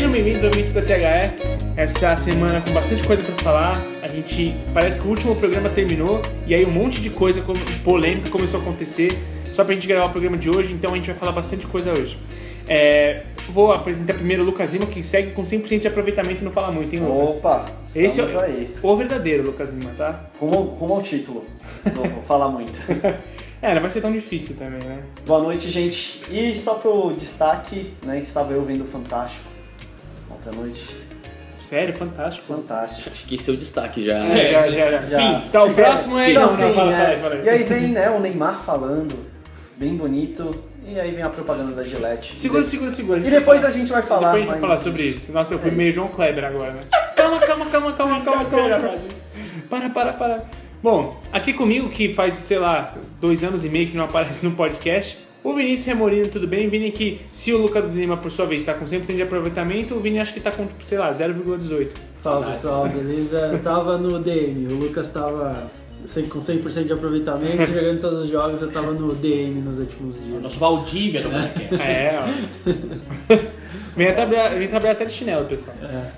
Sejam bem-vindos ouvintes da THE. Essa é semana com bastante coisa pra falar. A gente parece que o último programa terminou e aí um monte de coisa polêmica começou a acontecer só pra gente gravar o programa de hoje, então a gente vai falar bastante coisa hoje. É, vou apresentar primeiro o Lucas Lima, que segue com 100% de aproveitamento e não fala muito, hein, Lucas? Opa, Esse é o- aí. O verdadeiro Lucas Lima, tá? Rumo, rumo ao título. Não vou falar muito. É, não vai ser tão difícil também, né? Boa noite, gente. E só pro destaque, né, que estava eu vendo o Fantástico. Ontem à noite. Sério, fantástico. Fantástico. Acho que esse é o destaque já. É, já, já, já. Já. Fim, tá, o próximo é... Não, Não, não, fala, é. fala aí, fala. E aí vem né, o Neymar falando, bem bonito. E aí vem a propaganda da Gillette. Segura, segura, segura. E depois a gente vai falar Depois a gente vai falar sobre isso. Nossa, eu fui É meio João Kleber agora, né? Calma, calma, calma, calma, calma, calma. Para, para, para. Bom, aqui comigo, que faz, sei lá, dois anos e meio que não aparece no podcast, o Vinícius Remorino, tudo bem? Vini que, se o Lucas Lima, por sua vez, está com 100% de aproveitamento, o Vini acho que tá com, tipo, sei lá, 0,18. Fala pessoal, beleza? Eu tava no DM, o Lucas tava com 100% de aproveitamento, jogando todos os jogos, eu tava no DM nos últimos dias. Nosso Valdívia do Moleque. É, ó. Vem trabalhar, vem trabalhar até de chinelo, pessoal.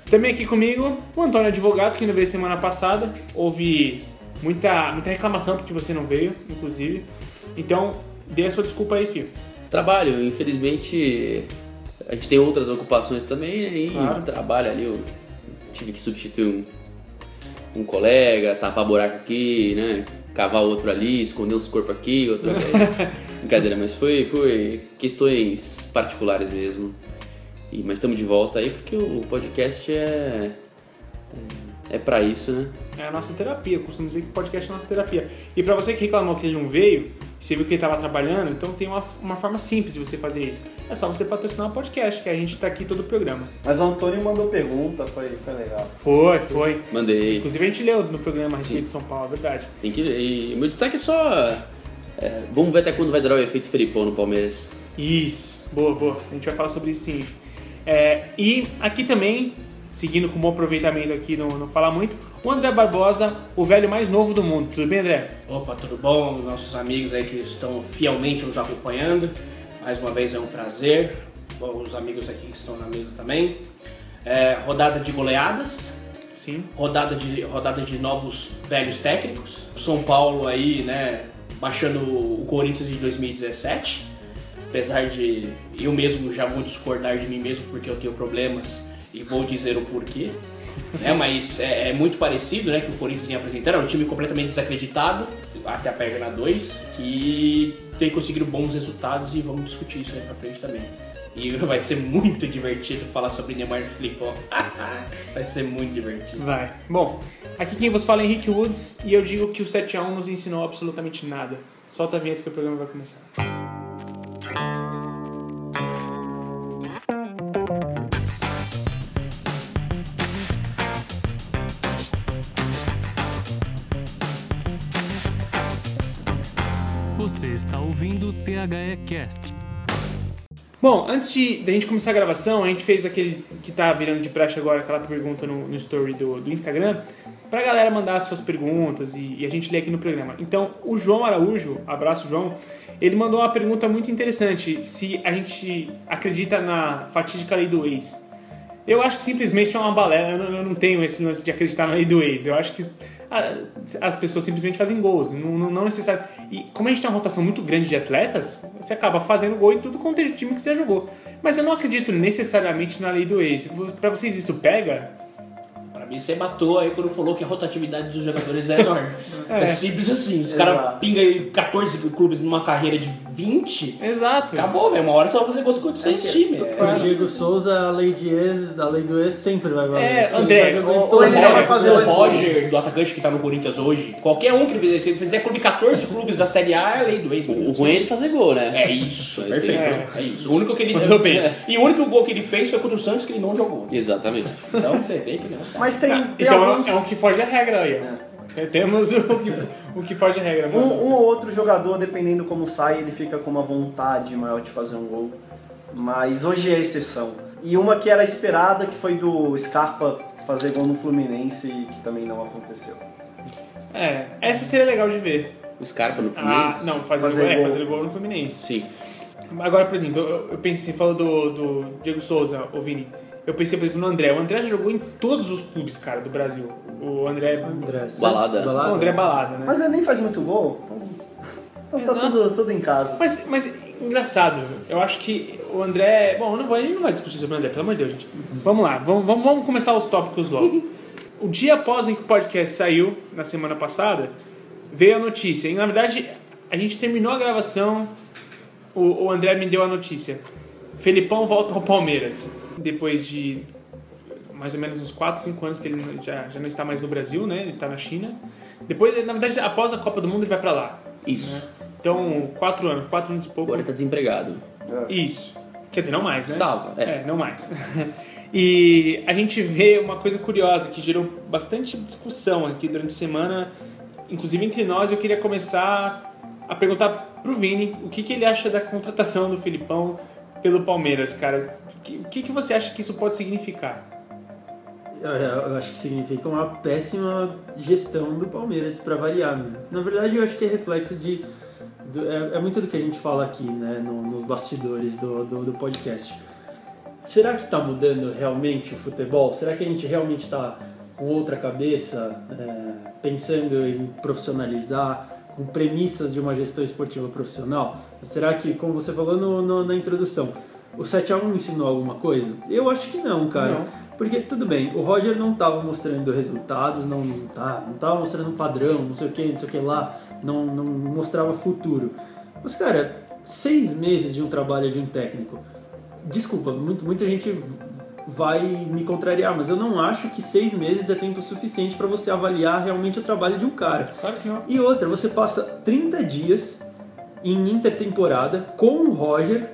Também aqui comigo, o Antônio Advogado, que não veio semana passada. Houve muita, muita reclamação porque você não veio, inclusive. Então, dê a sua desculpa aí, filho. Trabalho, infelizmente, a gente tem outras ocupações também, né? E Claro. trabalho ali, eu tive que substituir um, um colega, tapar buraco aqui, né? Cavar outro ali, esconder uns corpos aqui, outro ali. Brincadeira, mas foi, foi questões particulares mesmo. E, mas estamos de volta aí porque o podcast é. É, é pra isso, né? É a nossa terapia, eu costumo dizer que o podcast é a nossa terapia. E pra você que reclamou que ele não veio, você viu que ele estava trabalhando, então tem uma, uma forma simples de você fazer isso. É só você patrocinar o podcast, que a gente tá aqui todo o programa. Mas o Antônio mandou pergunta, foi, foi legal. Foi, foi. Mandei. Inclusive a gente leu no programa a respeito Sim. de São Paulo, é verdade. Tem que. E o meu destaque é só. é, vamos ver até quando vai durar o efeito Felipão no Palmeiras. Isso, boa, boa. A gente vai falar sobre isso sim. É, e aqui também, seguindo com bom aproveitamento aqui, não, não falar muito, o André Barbosa, o velho mais novo do mundo. Tudo bem, André? Opa, tudo bom? Nossos amigos aí que estão fielmente nos acompanhando. Mais uma vez é um prazer. Bom, os amigos aqui que estão na mesa também. É, rodada de goleadas, Sim. rodada de, rodada de novos velhos técnicos. São Paulo aí, né, baixando o Corinthians de 2017. Apesar de eu mesmo já vou discordar de mim mesmo porque eu tenho problemas e vou dizer o porquê. né, mas é, é muito parecido, né, que o Corinthians vinha apresentando. É um time completamente desacreditado, até a página 2, que tem conseguido bons resultados e vamos discutir isso aí pra frente também. E vai ser muito divertido falar sobre Neymar e Filipão. vai ser muito divertido. Vai. Bom, aqui quem vos fala é Henrique Woods e eu digo que o 7x1 nos ensinou absolutamente nada. Solta a vinheta que o programa vai começar. Você está ouvindo o THE Cast. Bom, antes de, da gente começar a gravação, a gente fez aquele que tá virando de praxe agora, aquela pergunta no, no story do, do Instagram, pra galera mandar as suas perguntas e, e a gente lê aqui no programa. Então, o João Araújo, abraço João, ele mandou uma pergunta muito interessante, se a gente acredita na fatídica lei do ex. Eu acho que simplesmente é uma balela, eu não, eu não tenho esse lance de acreditar na lei do ex, eu acho que as pessoas simplesmente fazem gols, não, não, não necessário. E como a gente tem uma rotação muito grande de atletas, você acaba fazendo gol em tudo quanto é time que você já jogou. Mas eu não acredito necessariamente na lei do ex. Pra vocês isso pega? Pra mim, você matou aí quando falou que a rotatividade dos jogadores é enorme. é. simples assim. Os caras pingam aí 14 clubes numa carreira de 20. Exato. Acabou, velho. Uma hora só você conseguir com 6 times. O Diego Souza, a lei de ex, a lei do ex sempre vai valer. É, André, ele os já vai fazer o. Roger, do atacante que tá no Corinthians hoje, qualquer um que ele fizer, se ele fizer clube 14 clubes da Série A, é lei do ex. O ruim é ele fazer gol, né? É isso, Mas perfeito. é. É. isso. O único que ele. Bem. E o único gol que ele fez foi contra o Santos que ele não jogou. Exatamente. Então você vê que não. Mas tem, tem Então alguns... é um que foge à regra aí, ó. Temos o que, o que foge à regra. Um, um ou outro jogador, dependendo como sai, ele fica com uma vontade maior de fazer um gol. Mas hoje é exceção. E uma que era esperada, que foi do Scarpa fazer gol no Fluminense e que também não aconteceu. É, essa seria legal de ver. O Scarpa no Ah, Fluminense? não, fazer, Fazer gol, é, gol. fazer gol no Fluminense. Sim. Agora, por exemplo, eu, eu penso, você falou do, do Diego Souza, ô Vini. Eu pensei, por exemplo, no André. O André já jogou em todos os clubes, cara, do Brasil. O André. André Balada. Santos, O André Balada, né? Mas ele nem faz muito gol, então, então tá Nossa. tudo, tudo em casa. Mas, mas engraçado, eu acho que o André. Bom, eu não vou, não vai discutir sobre o André, pelo amor de Deus, gente. Vamos lá, vamos, vamos, vamos começar os tópicos logo. O dia após em que o podcast saiu, na semana passada, veio a notícia. E na verdade, a gente terminou a gravação, o, o André me deu a notícia. Felipão volta ao Palmeiras. Depois de mais ou menos uns 4, 5 anos que ele já, já não está mais no Brasil, né? Ele está na China. Depois, na verdade, após a Copa do Mundo, ele vai para lá. Isso. né? Então, 4 anos, 4 anos e pouco. Agora ele tá desempregado. Isso. Quer dizer, não mais, né? Estava, é. É, não mais. e a gente vê uma coisa curiosa que gerou bastante discussão aqui durante a semana, inclusive entre nós. Eu queria começar a perguntar pro Vini o que, que ele acha da contratação do Filipão pelo Palmeiras, cara. O que, que, você acha que isso pode significar? Eu, eu acho que significa uma péssima gestão do Palmeiras, para variar. Né? Na verdade, eu acho que é reflexo de. do- é, é muito do que a gente fala aqui, né, no- nos bastidores do, do, do podcast. Será que está mudando realmente o futebol? Será que a gente realmente está com outra cabeça, é, pensando em profissionalizar, com premissas de uma gestão esportiva profissional? Será que, como você falou no- no- na introdução, o 7x1 ensinou alguma coisa? Eu acho que não, cara. Não. Porque, tudo bem, o Roger não estava mostrando resultados, não, não, tá, não tava mostrando padrão, não sei o que, não sei o que lá, não, não mostrava futuro. Mas, cara, seis meses de um trabalho de um técnico, desculpa, muito, muita gente vai me contrariar, mas eu não acho que seis meses é tempo suficiente para você avaliar realmente o trabalho de um cara. Claro que não. E outra, você passa 30 dias em intertemporada com o Roger,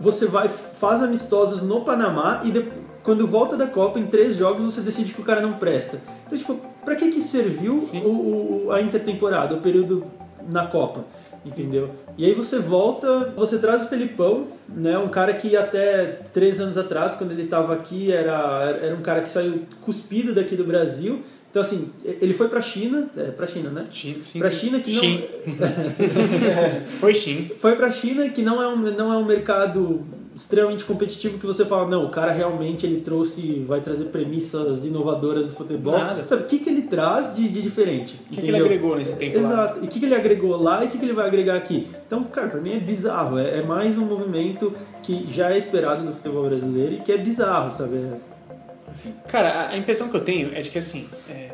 você vai faz amistosos no Panamá e de- quando volta da Copa em três jogos você decide que o cara não presta. Então, tipo, pra que que serviu o, o- a intertemporada, o período na Copa? Entendeu? E aí você volta, você traz o Felipão, né? Um cara que até três anos atrás, quando ele estava aqui, era, era um cara que saiu cuspido daqui do Brasil. Então, assim, ele foi pra China, é, pra China, né? Sim. Pra China que não- Sim. Foi Shin. Foi pra China que não é um, não é um mercado extremamente competitivo que você fala, não, o cara realmente ele trouxe, vai trazer premissas inovadoras do futebol. Nada. Sabe, o que, que ele traz de, de diferente? O que, que ele agregou nesse tempo lá? Exato. E o que, que ele agregou lá e o que, que ele vai agregar aqui? Então, cara, pra mim é bizarro. É, é mais um movimento que já é esperado do futebol brasileiro e que é bizarro, sabe? É- Cara, a- impressão que eu tenho é de que assim, é,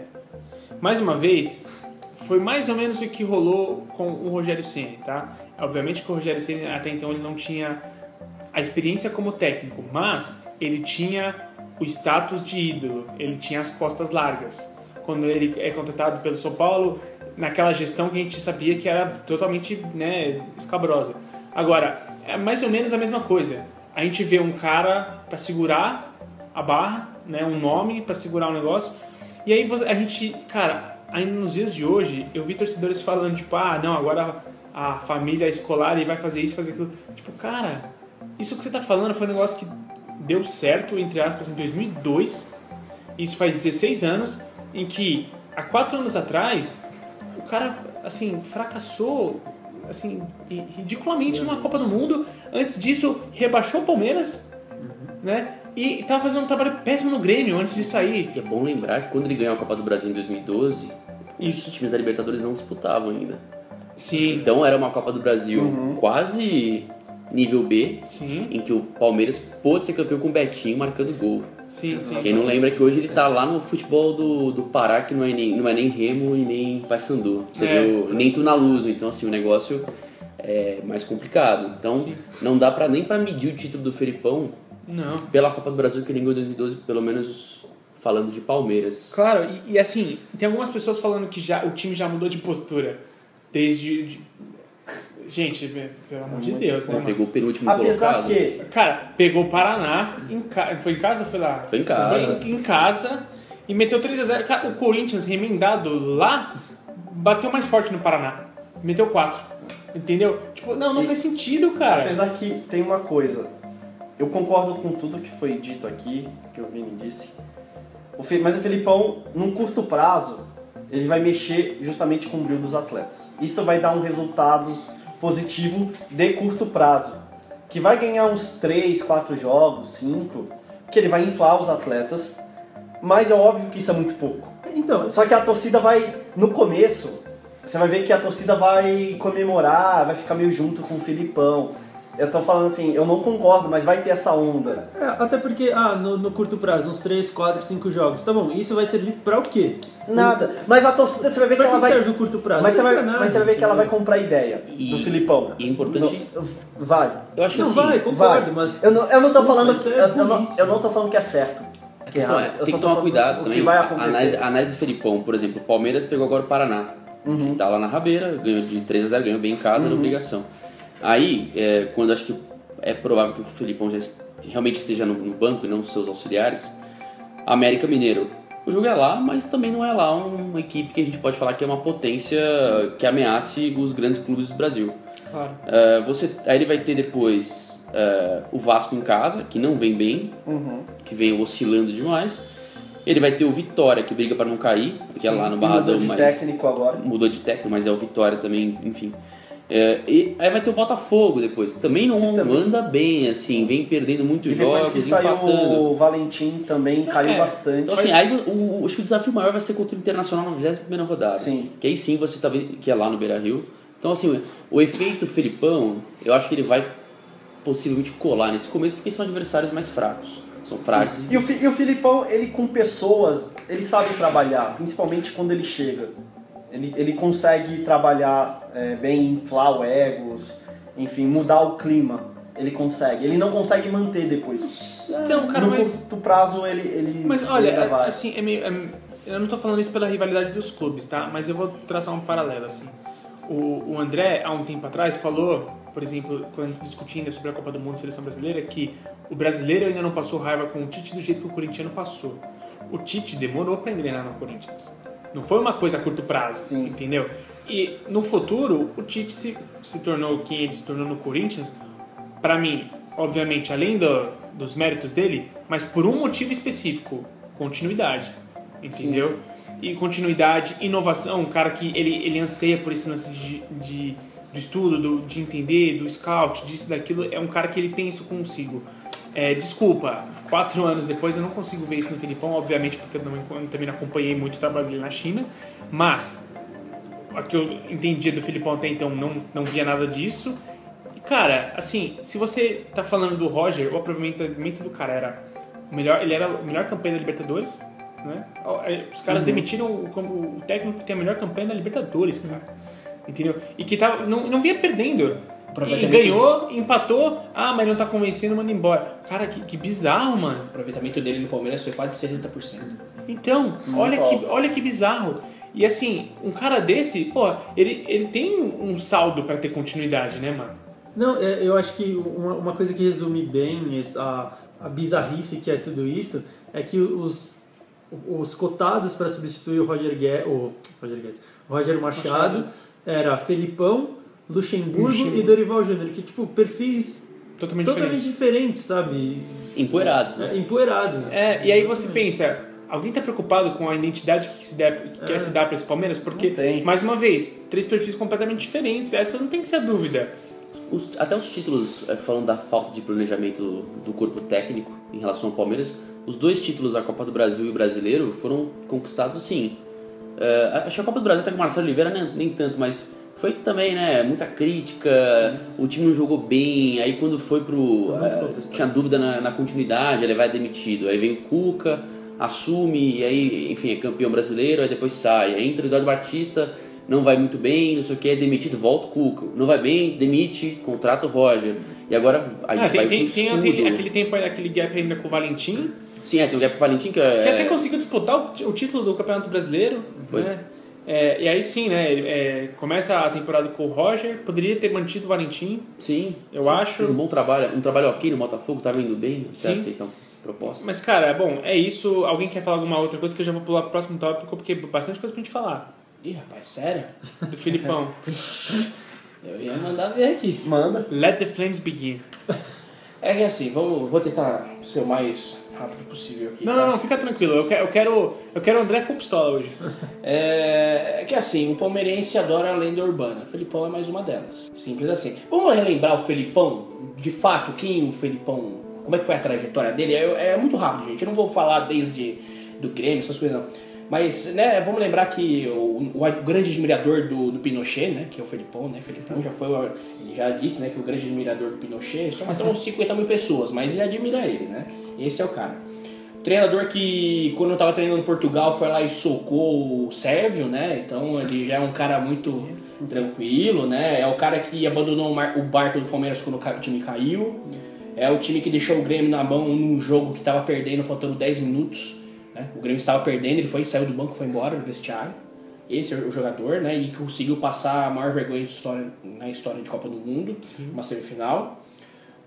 mais uma vez, foi mais ou menos o que rolou com o Rogério Ceni, tá? Obviamente que o Rogério Ceni até então ele não tinha a experiência como técnico, mas ele tinha o status de ídolo, ele tinha as costas largas. Quando ele é contratado pelo São Paulo, naquela gestão que a gente sabia que era totalmente né, escabrosa. Agora, é mais ou menos a mesma coisa. A gente vê um cara para segurar a barra, né, um nome para segurar o negócio. E aí a gente, cara, ainda nos dias de hoje, eu vi torcedores falando tipo, ah, não, agora a família escolar e vai fazer isso, fazer aquilo. Tipo, cara, isso que você tá falando foi um negócio que deu certo, entre aspas, em 2002. Isso faz 16 anos, em que há 4 anos atrás, o cara, assim, fracassou, assim, ri- ridiculamente numa Copa do Mundo. Antes disso, rebaixou o Palmeiras, né? E tava fazendo um trabalho péssimo no Grêmio antes de sair. E é bom lembrar que quando ele ganhou a Copa do Brasil em 2012, Isso. os times da Libertadores não disputavam ainda. Sim, Então era uma Copa do Brasil quase nível B, sim, em que o Palmeiras pôde ser campeão com o Betinho marcando gol. sim, sim. Quem não lembra é que hoje ele tá lá no futebol do, do Pará, que não é nem, não é nem Remo e nem Paysandu. Você É. viu? Nem Tunaluso. Então, assim, o negócio é mais complicado. Então, Sim. não dá pra, nem pra medir o título do Felipão Não. pela Copa do Brasil que ele ganhou em 2012, pelo menos falando de Palmeiras. Claro, e, e assim, tem algumas pessoas falando que já, o time já mudou de postura. Desde. de- Gente, pelo amor de Deus, né, mano? Pegou o penúltimo Apesar colocado. que Cara, pegou o Paraná, em ca... foi em casa ou foi lá? Foi em casa. Foi em, em casa e meteu 3x0. Cara, o Corinthians, remendado lá, bateu mais forte no Paraná. Meteu 4. Entendeu? Tipo, não, não faz sentido, cara. Apesar que tem uma coisa, eu concordo com tudo que foi dito aqui, que o Vini disse. Mas o Felipão, num curto prazo, ele vai mexer justamente com o brilho dos atletas. Isso vai dar um resultado positivo de curto prazo. que vai ganhar uns 3, 4 jogos, 5, que ele vai inflar os atletas, mas é óbvio que isso é muito pouco. Então, Só que a torcida vai, no começo, você vai ver que a torcida vai comemorar, vai ficar meio junto com o Filipão. Eu tô falando assim, eu não concordo, mas vai ter essa onda. é, até porque, ah, no, no curto prazo, uns 3, 4, 5 jogos. Tá bom, isso vai servir pra o quê? Nada. Mas a torcida, você vai ver que Pra ela que vai. serve o curto prazo? Mas você, vai, serve pra mas você vai ver que ela nada, vai comprar a ideia E- do Filipão. e é importante- No- vai. Eu acho que Não, assim, vai, concordo, Vai. mas... Eu não, eu não tô falando. é Eu, eu não, eu não tô falando que é certo. A questão é, errado. Eu tem que tomar cuidado o também. que vai acontecer. análise, a análise do Felipão, por exemplo, o Palmeiras pegou agora o Paraná. Uhum. Que tá lá na rabeira, ganhou de 3 a 0 ganhou bem em casa, na obrigação. Aí, é, quando acho que é provável que o Felipão já est- realmente esteja no, no banco e não seus auxiliares, América Mineiro. O jogo é lá, mas também não é lá uma equipe que a gente pode falar que é uma potência que ameace os grandes clubes do Brasil. Claro. É, você, aí ele vai ter depois é, o Vasco em casa, que não vem bem, Uhum. que vem oscilando demais. Ele vai ter o Vitória, que briga para não cair, que é lá no Barradão, mudou de mas técnico agora. mudou de técnico, mas é o Vitória também, enfim. É, e aí vai ter o Botafogo depois, também não também- anda bem, assim, vem perdendo muitos E depois jogos, que saiu empatando. o Valentim também caiu É, bastante. Então, assim, aí o, o, acho que o desafio maior vai ser contra o Internacional na 21 rodada. Sim. Que aí sim você tá vendo que é lá no Beira Rio. Então, assim, o efeito Felipão, eu acho que ele vai possivelmente colar nesse começo, porque são adversários mais fracos. São frágeis. E o, e o Filipão, ele com pessoas, ele sabe trabalhar, principalmente quando ele chega. Ele, ele consegue trabalhar é, bem, inflar o egos, enfim, mudar o clima. Ele consegue. Ele não consegue manter depois. Então, cara, no mas. curto prazo, ele, ele Mas olha, vai. assim, é meio, é- eu não tô falando isso pela rivalidade dos clubes, tá? Mas eu vou traçar um paralelo, assim. O, o André, há um tempo atrás, falou, por exemplo, quando a gente discutindo sobre a Copa do Mundo e Seleção Brasileira, que o brasileiro ainda não passou raiva com o Tite do jeito que o corintiano passou. O Tite demorou pra engrenar no Corinthians. Não foi uma coisa a curto prazo, Sim. entendeu? E no futuro, o Tite se, se tornou quem ele se tornou no Corinthians, pra mim, obviamente, além do- dos méritos dele, mas por um motivo específico, continuidade, entendeu? E continuidade, inovação, um cara que ele, ele anseia por esse lance de, de, do estudo, do, de entender, do scout, disso, daquilo, é um cara que ele tem isso consigo. É, desculpa, quatro anos depois eu não consigo ver isso no Filipão, obviamente porque eu, não, eu também não acompanhei muito o trabalho dele na China, mas a que eu entendia do Filipão até então não, não via nada disso. E, cara, assim, se você tá falando do Roger, o aproveitamento do cara era o melhor, ele era o melhor campeão da Libertadores, né? Os caras demitiram o, o técnico que tem a melhor campanha da Libertadores, cara. Entendeu? E que tava, não, não vinha perdendo. E Aproveitamento- ganhou, empatou, ah, mas não tá convencendo, manda embora. Cara, que, que bizarro, mano. O aproveitamento dele no Palmeiras foi quase 70%. Então, olha que, olha que bizarro. E assim, um cara desse, pô, ele, ele tem um saldo pra ter continuidade, né, mano? Não, é, eu acho que uma, uma coisa que resume bem esse- a, bizarrice que é tudo isso é que os, os cotados para substituir o Roger Guedes, o Roger, Guedes, o Roger Machado, era Felipão, Luxemburgo, Luxemburgo. e Dorival Júnior, que tipo perfis Totalmente, totalmente diferente. diferentes, sabe? Empoeirados, né? É, Empoeirados. É, e aí você pensa, alguém tá preocupado com a identidade que, se der, que quer se dar pra esse Palmeiras? Porque, mais uma vez, três perfis completamente diferentes. Essa não tem que ser a dúvida. Os- até os títulos, é, falando da falta de planejamento do corpo técnico em relação ao Palmeiras, os dois títulos, a Copa do Brasil e o Brasileiro, foram conquistados sim. É, acho que a Copa do Brasil até com o Marcelo Oliveira nem, nem tanto, mas foi também, né, muita crítica, o time não jogou bem, aí quando foi pro... Foi é, contestado. tinha dúvida na, na continuidade, ele vai demitido, aí vem o Cuca, assume, e aí, enfim, é campeão brasileiro, aí depois sai, aí entra o Eduardo Batista, não vai muito bem, não sei o que, é demitido, volta o Cuca, não vai bem, demite, contrata o Roger, e agora a Ah, gente tem, vai tem, tem escudo. aquele, tempo, aí, aquele gap ainda com o Valentim, Sim, é, tem o Gap Valentim que é... que até conseguiu disputar o, o título do Campeonato Brasileiro. Foi. Né? É, e aí sim, né? ele, é, começa a temporada com o Roger, poderia ter mantido o Valentim, Sim, Eu sim, acho- Fez um bom trabalho, um trabalho ok no Botafogo, tava indo bem, você Sim. aceita a proposta. Mas, cara, bom, é isso. Alguém quer falar alguma outra coisa que eu já vou pular pro próximo tópico, porque é bastante coisa pra gente falar. Ih, rapaz, sério? Do Filipão. Eu ia mandar ver aqui. Manda. Let the flames begin. É que assim, vamos, vou tentar ser o mais rápido possível aqui. Não, tá? não, não, fica tranquilo. Eu quero, eu quero, eu quero o André Full Pistola hoje. É, é que assim, o palmeirense adora a lenda urbana. O Felipão é mais uma delas. Simples assim. Vamos relembrar o Felipão? De fato, quem o Felipão. Como é que foi a trajetória dele? É, é muito rápido, gente. Eu não vou falar desde do Grêmio, essas coisas não. Mas, né, vamos lembrar que o, o grande admirador do, do Pinochet, né, que é o Felipão, né, Felipão já foi, o- ele já disse, né, que o grande admirador do Pinochet só matou uns 50 mil pessoas, mas ele admira ele, né, esse é o cara. Treinador que, quando eu tava treinando em Portugal, foi lá e socou o Sérvio, né? Então ele já é um cara muito tranquilo, né? É o cara que abandonou o barco do Palmeiras quando o time caiu. É o time que deixou o Grêmio na mão num jogo que tava perdendo, faltando 10 minutos. Né? O Grêmio estava perdendo, ele foi, saiu do banco, foi embora do vestiário. Esse é o jogador, né? E que conseguiu passar a maior vergonha história, na história de Copa do Mundo, uma semifinal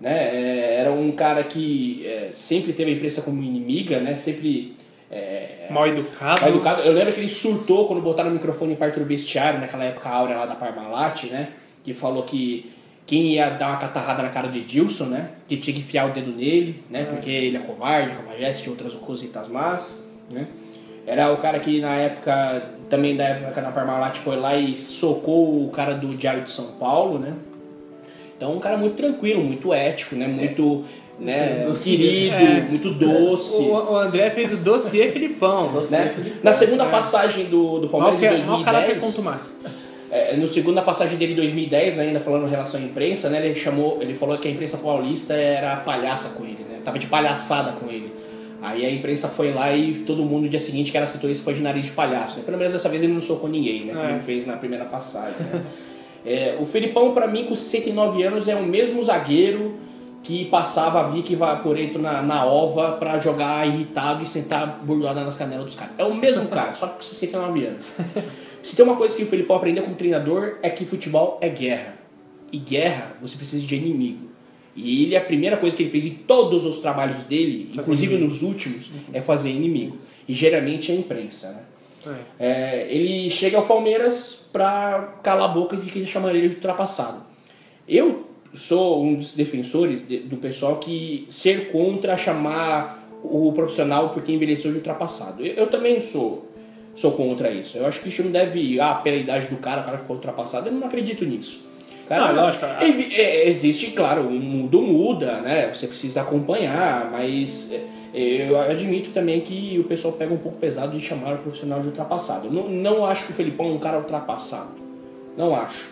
né? É, era um cara que é, sempre teve a imprensa como inimiga, né? Sempre é, Mal educado. mal educado. Eu lembro que ele surtou quando botaram o microfone perto do vestiário, naquela época áurea lá da Parmalat, né? Que falou que quem ia dar uma catarrada na cara do Edilson, né? Que tinha que enfiar o dedo nele, né? Porque ele é covarde, cafajeste e outras cositas más, né? Era o cara que na época, também da época da Parmalat, foi lá e socou o cara do Diário de São Paulo, né? Então, um cara muito tranquilo, muito ético, né? Muito né, Docinho. querido, É. muito doce. O, o André fez o dossiê Filipão. Dossiê. né? Felipe. Na segunda passagem do, do Palmeiras que em é, mal caráter 2010, quanto mais. é, no segunda passagem dele em 2010, ainda falando em relação à imprensa, né? Ele chamou, ele falou que a imprensa paulista era palhaça com ele, né? Tava de palhaçada com ele. Aí a imprensa foi lá e todo mundo no dia seguinte que era setorista foi de nariz de palhaço, né? Pelo menos dessa vez ele não socou ninguém, né? Como É. ele fez na primeira passagem. né? É, o Felipão, pra mim, com 69 anos, é o mesmo zagueiro que passava a Vicky Vaporeto na, na ova pra jogar irritado e sentar bordoada nas canelas dos caras. É o mesmo cara, só que com 69 anos. Se tem uma coisa que o Felipão aprendeu como treinador é que futebol é guerra. E guerra, você precisa de inimigo. E ele, a primeira coisa que ele fez em todos os trabalhos dele, inclusive nos últimos, é fazer inimigo. E geralmente é a imprensa, né? É. É, ele chega ao Palmeiras pra calar a boca de que ele chamaria de ultrapassado. Eu sou um dos defensores de- do pessoal que ser contra chamar o profissional porque envelheceu de ultrapassado. Eu, eu também sou sou contra isso. Eu acho que isso não deve ah pela idade do cara, o cara ficou ultrapassado. Eu não acredito nisso. Cara, Não, lógico. é, existe, claro, o mundo muda, né? Você precisa acompanhar, mas é, eu admito também que o pessoal pega um pouco pesado de chamar o profissional de ultrapassado. Não, não acho que o Felipão é um cara ultrapassado. Não acho.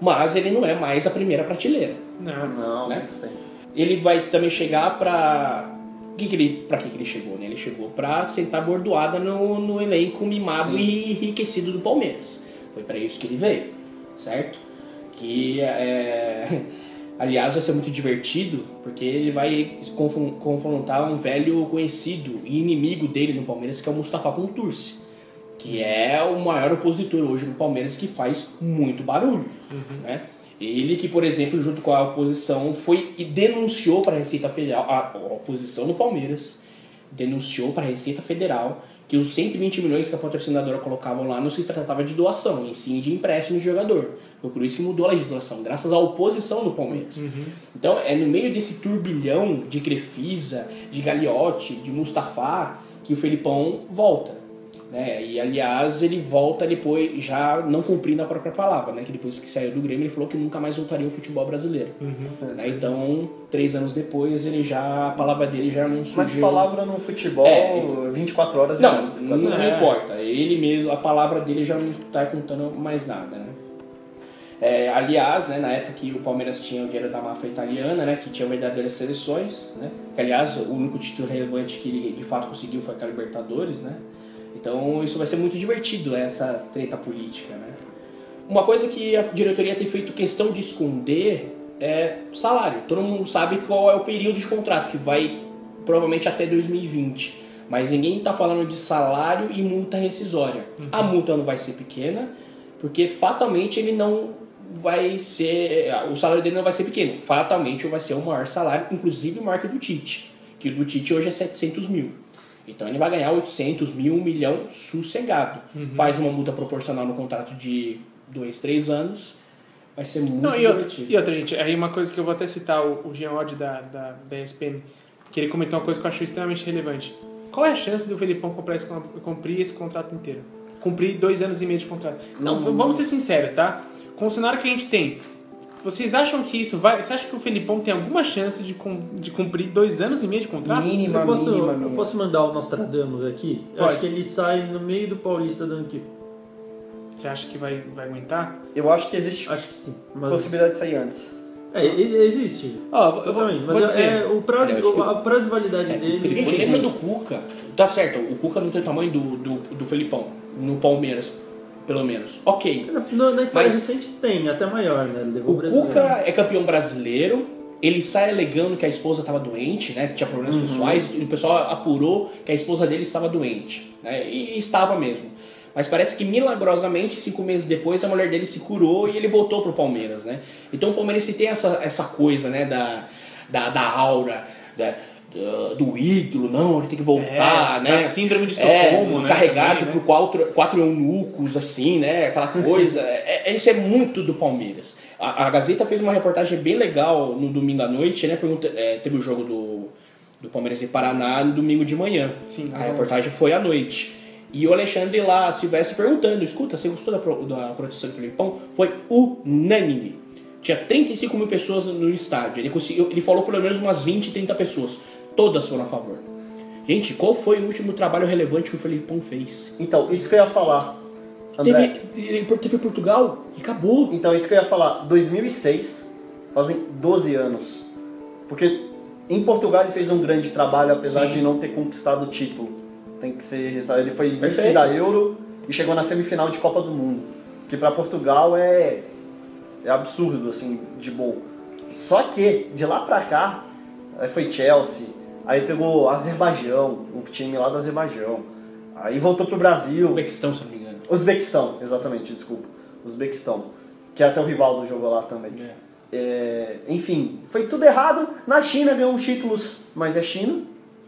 Mas ele não é mais a primeira prateleira. Não. Não, Né? Ele vai também chegar pra. Que que ele, pra que, que ele chegou? Né? Ele chegou pra sentar bordoada no, no elenco mimado Sim. e enriquecido do Palmeiras. Foi pra isso que ele veio, certo? Que é. Aliás, vai ser muito divertido, porque ele vai confron- confrontar um velho conhecido e inimigo dele no Palmeiras, que é o Mustafa Contursi, que é o maior opositor hoje no Palmeiras, que faz muito barulho. Né? Ele que, por exemplo, junto com a oposição, foi e denunciou para a Receita Federal, a a oposição do Palmeiras, denunciou para a Receita Federal que os 120 milhões que a patrocinadora colocavam lá não se tratava de doação, em sim de empréstimo de jogador. Foi por isso que mudou a legislação, graças à oposição do Palmeiras. Então, é no meio desse turbilhão de Crefisa, de Gagliotti, de Mustafa, que o Felipão volta. Né? E aliás, ele volta depois, já não cumprindo a própria palavra, né? Que depois que saiu do Grêmio, ele falou que nunca mais voltaria ao futebol brasileiro. Né? Então, três anos depois, ele já. A palavra dele já não surgiu. Mas palavra no futebol, É, 24 horas é Não, muito. não, não É. importa. Ele mesmo, a palavra dele já não está contando mais nada, né? É, aliás, né, na época que o Palmeiras tinha o dinheiro da máfia italiana, né, que tinha verdadeiras seleções, né, que aliás o único título relevante que ele de fato conseguiu foi a Libertadores, né, então isso vai ser muito divertido, essa treta política, né. Uma coisa que a diretoria tem feito questão de esconder é salário. Todo mundo sabe qual é o período de contrato, que vai provavelmente até 2020. Mas ninguém está falando de salário e multa rescisória. A multa não vai ser pequena, porque fatalmente ele não vai ser. O salário dele não vai ser pequeno. Fatalmente vai ser o maior salário, inclusive maior que o do Tite. Que o do Tite hoje é 700 mil. Então ele vai ganhar 800 mil, um milhão sossegado. Faz uma multa proporcional no contrato de dois, três anos. vai ser muito Não, e outra, e outra, gente, aí uma coisa que eu vou até citar o, o Jean Odd da, da, da ESPN, que ele comentou uma coisa que eu achei extremamente relevante. Qual é a chance do Felipão comprar esse, cumprir esse contrato inteiro? Cumprir dois anos e meio de contrato? Não, vamos ser sinceros, tá? Com o cenário que a gente tem, vocês acham que isso vai. Você acha que o Felipão tem alguma chance de, cum- de cumprir dois anos e meio de contrato? Mínima, Eu posso, mínima, eu posso mandar o Nostradamus aqui? Eu Pode. acho que ele sai no meio do Paulista do ano que. Você acha que vai, vai aguentar? Eu acho que existe Acho que sim. Mas, possibilidade de sair antes. É, existe. Ó, eu vou- Totalmente. Mas dizer. é, o prazo, Eu que- a prazo de validade dele. Gente, Pois lembra é. do Cuca? Tá certo, o Cuca não tem o tamanho do, do, do Felipão, no Palmeiras, pelo menos. Ok. Na, na história Mas- recente tem, até maior, né? Ele levou O brasileiro. Cuca é campeão brasileiro, ele sai alegando que a esposa estava doente, né? Que tinha problemas pessoais, e o pessoal apurou que a esposa dele estava doente, né? E estava mesmo. Mas parece que milagrosamente, cinco meses depois, a mulher dele se curou e ele voltou pro Palmeiras, né? Então o Palmeiras tem essa, essa coisa, né? Da, da, da aura, da, do, do ídolo, não, ele tem que voltar, É, né? da síndrome de Estocolmo, é, né, Carregado também, né? por quatro, quatro eunucos, assim, né? Aquela coisa. é, é- isso é muito do Palmeiras. A, a Gazeta fez uma reportagem bem legal no domingo à noite, né? Pergunta, é, teve o jogo do, do Palmeiras e Paraná no domingo de manhã. Sim, a reportagem foi à noite. E o Alexandre lá, Silvestre, perguntando: escuta, você gostou da, da proteção do Filipão? Foi unânime. Tinha 35 mil pessoas no estádio. Ele, conseguiu, ele falou pelo menos umas 20, 30 pessoas. Todas foram a favor. Gente, qual foi o último trabalho relevante que o Felipão fez? Então, isso que eu ia falar. André, Teve, teve Portugal e acabou. Então, isso que eu ia falar. 2006, fazem 12 anos. Porque em Portugal ele fez um grande trabalho, apesar Sim. de não ter conquistado o título. Tem que ser. Ele foi vice da Euro e chegou na semifinal de Copa do Mundo. Que para Portugal é, é absurdo, assim, de bom. Só que, de lá pra cá, aí foi Chelsea, aí pegou Azerbaijão, um time lá do Azerbaijão. Aí voltou pro Brasil. Uzbequistão, se não me engano. Uzbequistão, exatamente, desculpa. Uzbequistão. Que até o Rivaldo jogou lá também. É, enfim, foi tudo errado. Na China ganhou uns títulos, mas é China.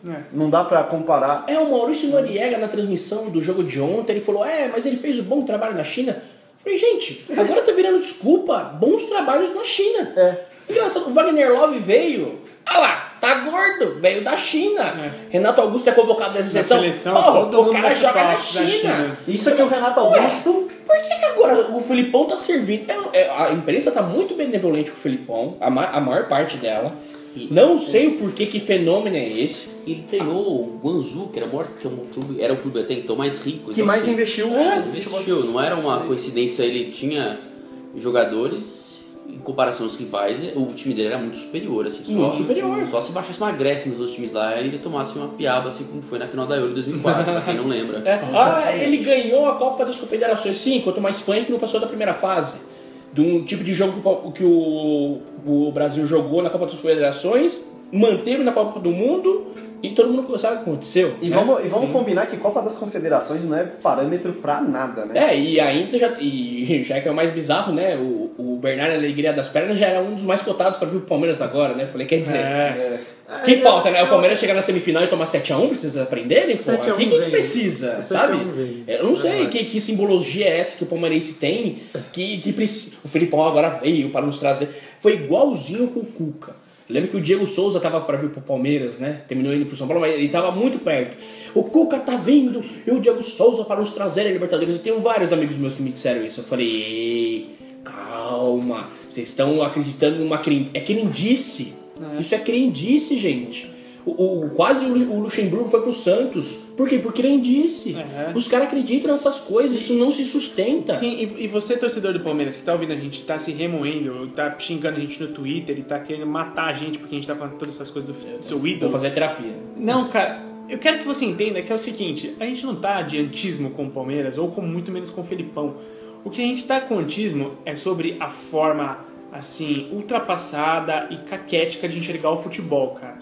É. Não dá pra comparar. É, o Maurício Noriega na transmissão do jogo de ontem, ele falou: É, mas ele fez um bom trabalho na China. Eu falei, gente, agora tá virando desculpa. Bons trabalhos na China. É. Engraçado, o Wagner Love veio. Ah lá, tá gordo, veio da China. É. Renato Augusto é convocado da Na seleção. seleção, Porra, todo o mundo cara joga na da China. China. Isso aqui é o Renato Ué, Augusto. Por que, que agora o Felipão tá servindo? É- é- a imprensa tá muito benevolente com o Felipão, a, ma- a maior parte dela. Não sei o porquê, que fenômeno é esse. Ele treinou o Guangzhou, que era, o maior, que é um clube, era o clube até então mais rico. Que então, mais assim, investiu É, investiu. Não era uma coincidência, ele tinha jogadores, em comparação aos rivais, o time dele era muito superior. Assim, só, Muito superior. Só se baixasse uma Grécia nos outros times lá, ele tomasse uma piaba, assim como foi na final da Euro 2004, pra quem não lembra. É. Ah, ele ganhou a Copa das Confederações, sim, contra uma Espanha que não passou da primeira fase. De um tipo de jogo que o- que o, o Brasil jogou na Copa das Confederações, manteve na Copa do Mundo e todo mundo sabe o que aconteceu. E né? vamos, e vamos Sim. combinar que Copa das Confederações não é parâmetro pra nada, né? É, e ainda já, e já que é o mais bizarro, né? O, o Bernardo Alegria das Pernas já era um dos mais cotados para vir pro Palmeiras agora, né? Falei, quer dizer, É. que falta, né? O Palmeiras chegar na semifinal e tomar 7x1, precisa aprenderem? pô? 7 a 1 O que, que precisa, O 7 a 1 sabe? vem. Eu não sei Verdade. que, que simbologia é essa que o palmeirense tem, que, que precisa. O Filipão agora veio para nos trazer. Foi igualzinho com o Cuca. Lembra que o Diego Souza tava para vir pro Palmeiras, né? Terminou indo pro São Paulo, mas ele tava muito perto. O Cuca tá vindo e o Diego Souza para nos trazer a Libertadores. Eu tenho vários amigos meus que me disseram isso. Eu falei, "Ei, calma, vocês estão acreditando numa cren... É crendice. Isso é crendice, gente. O, o- quase o Lu- o Luxemburgo foi pro Santos. Por quê? Por crendice. É. Os caras acreditam nessas coisas, isso não se sustenta. Sim, e, e você, torcedor do Palmeiras, que tá ouvindo a gente, tá se remoendo, tá xingando a gente no Twitter e tá querendo matar a gente porque a gente tá falando todas essas coisas do, do seu Vou ídolo. fazer terapia. Não, cara, eu quero que você entenda que é o seguinte: a gente não tá de antismo com o Palmeiras ou com muito menos com o Felipão. O que a gente tá com antismo é sobre a forma, assim, ultrapassada e caquética de enxergar o futebol, cara.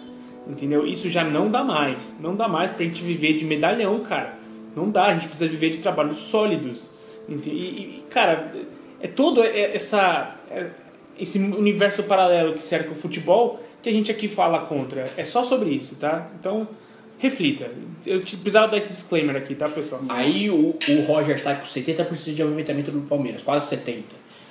Entendeu? Isso já não dá mais. Não dá mais pra gente viver de medalhão, cara. Não dá, a gente precisa viver de trabalhos sólidos. E, e, cara, é todo é- essa, é- esse universo paralelo que cerca o futebol que a gente aqui fala contra. É só sobre isso, tá? Então, reflita. Eu precisava dar esse disclaimer aqui, tá, pessoal? Aí o, o Roger sai com 70% de aproveitamento do Palmeiras, quase 70%.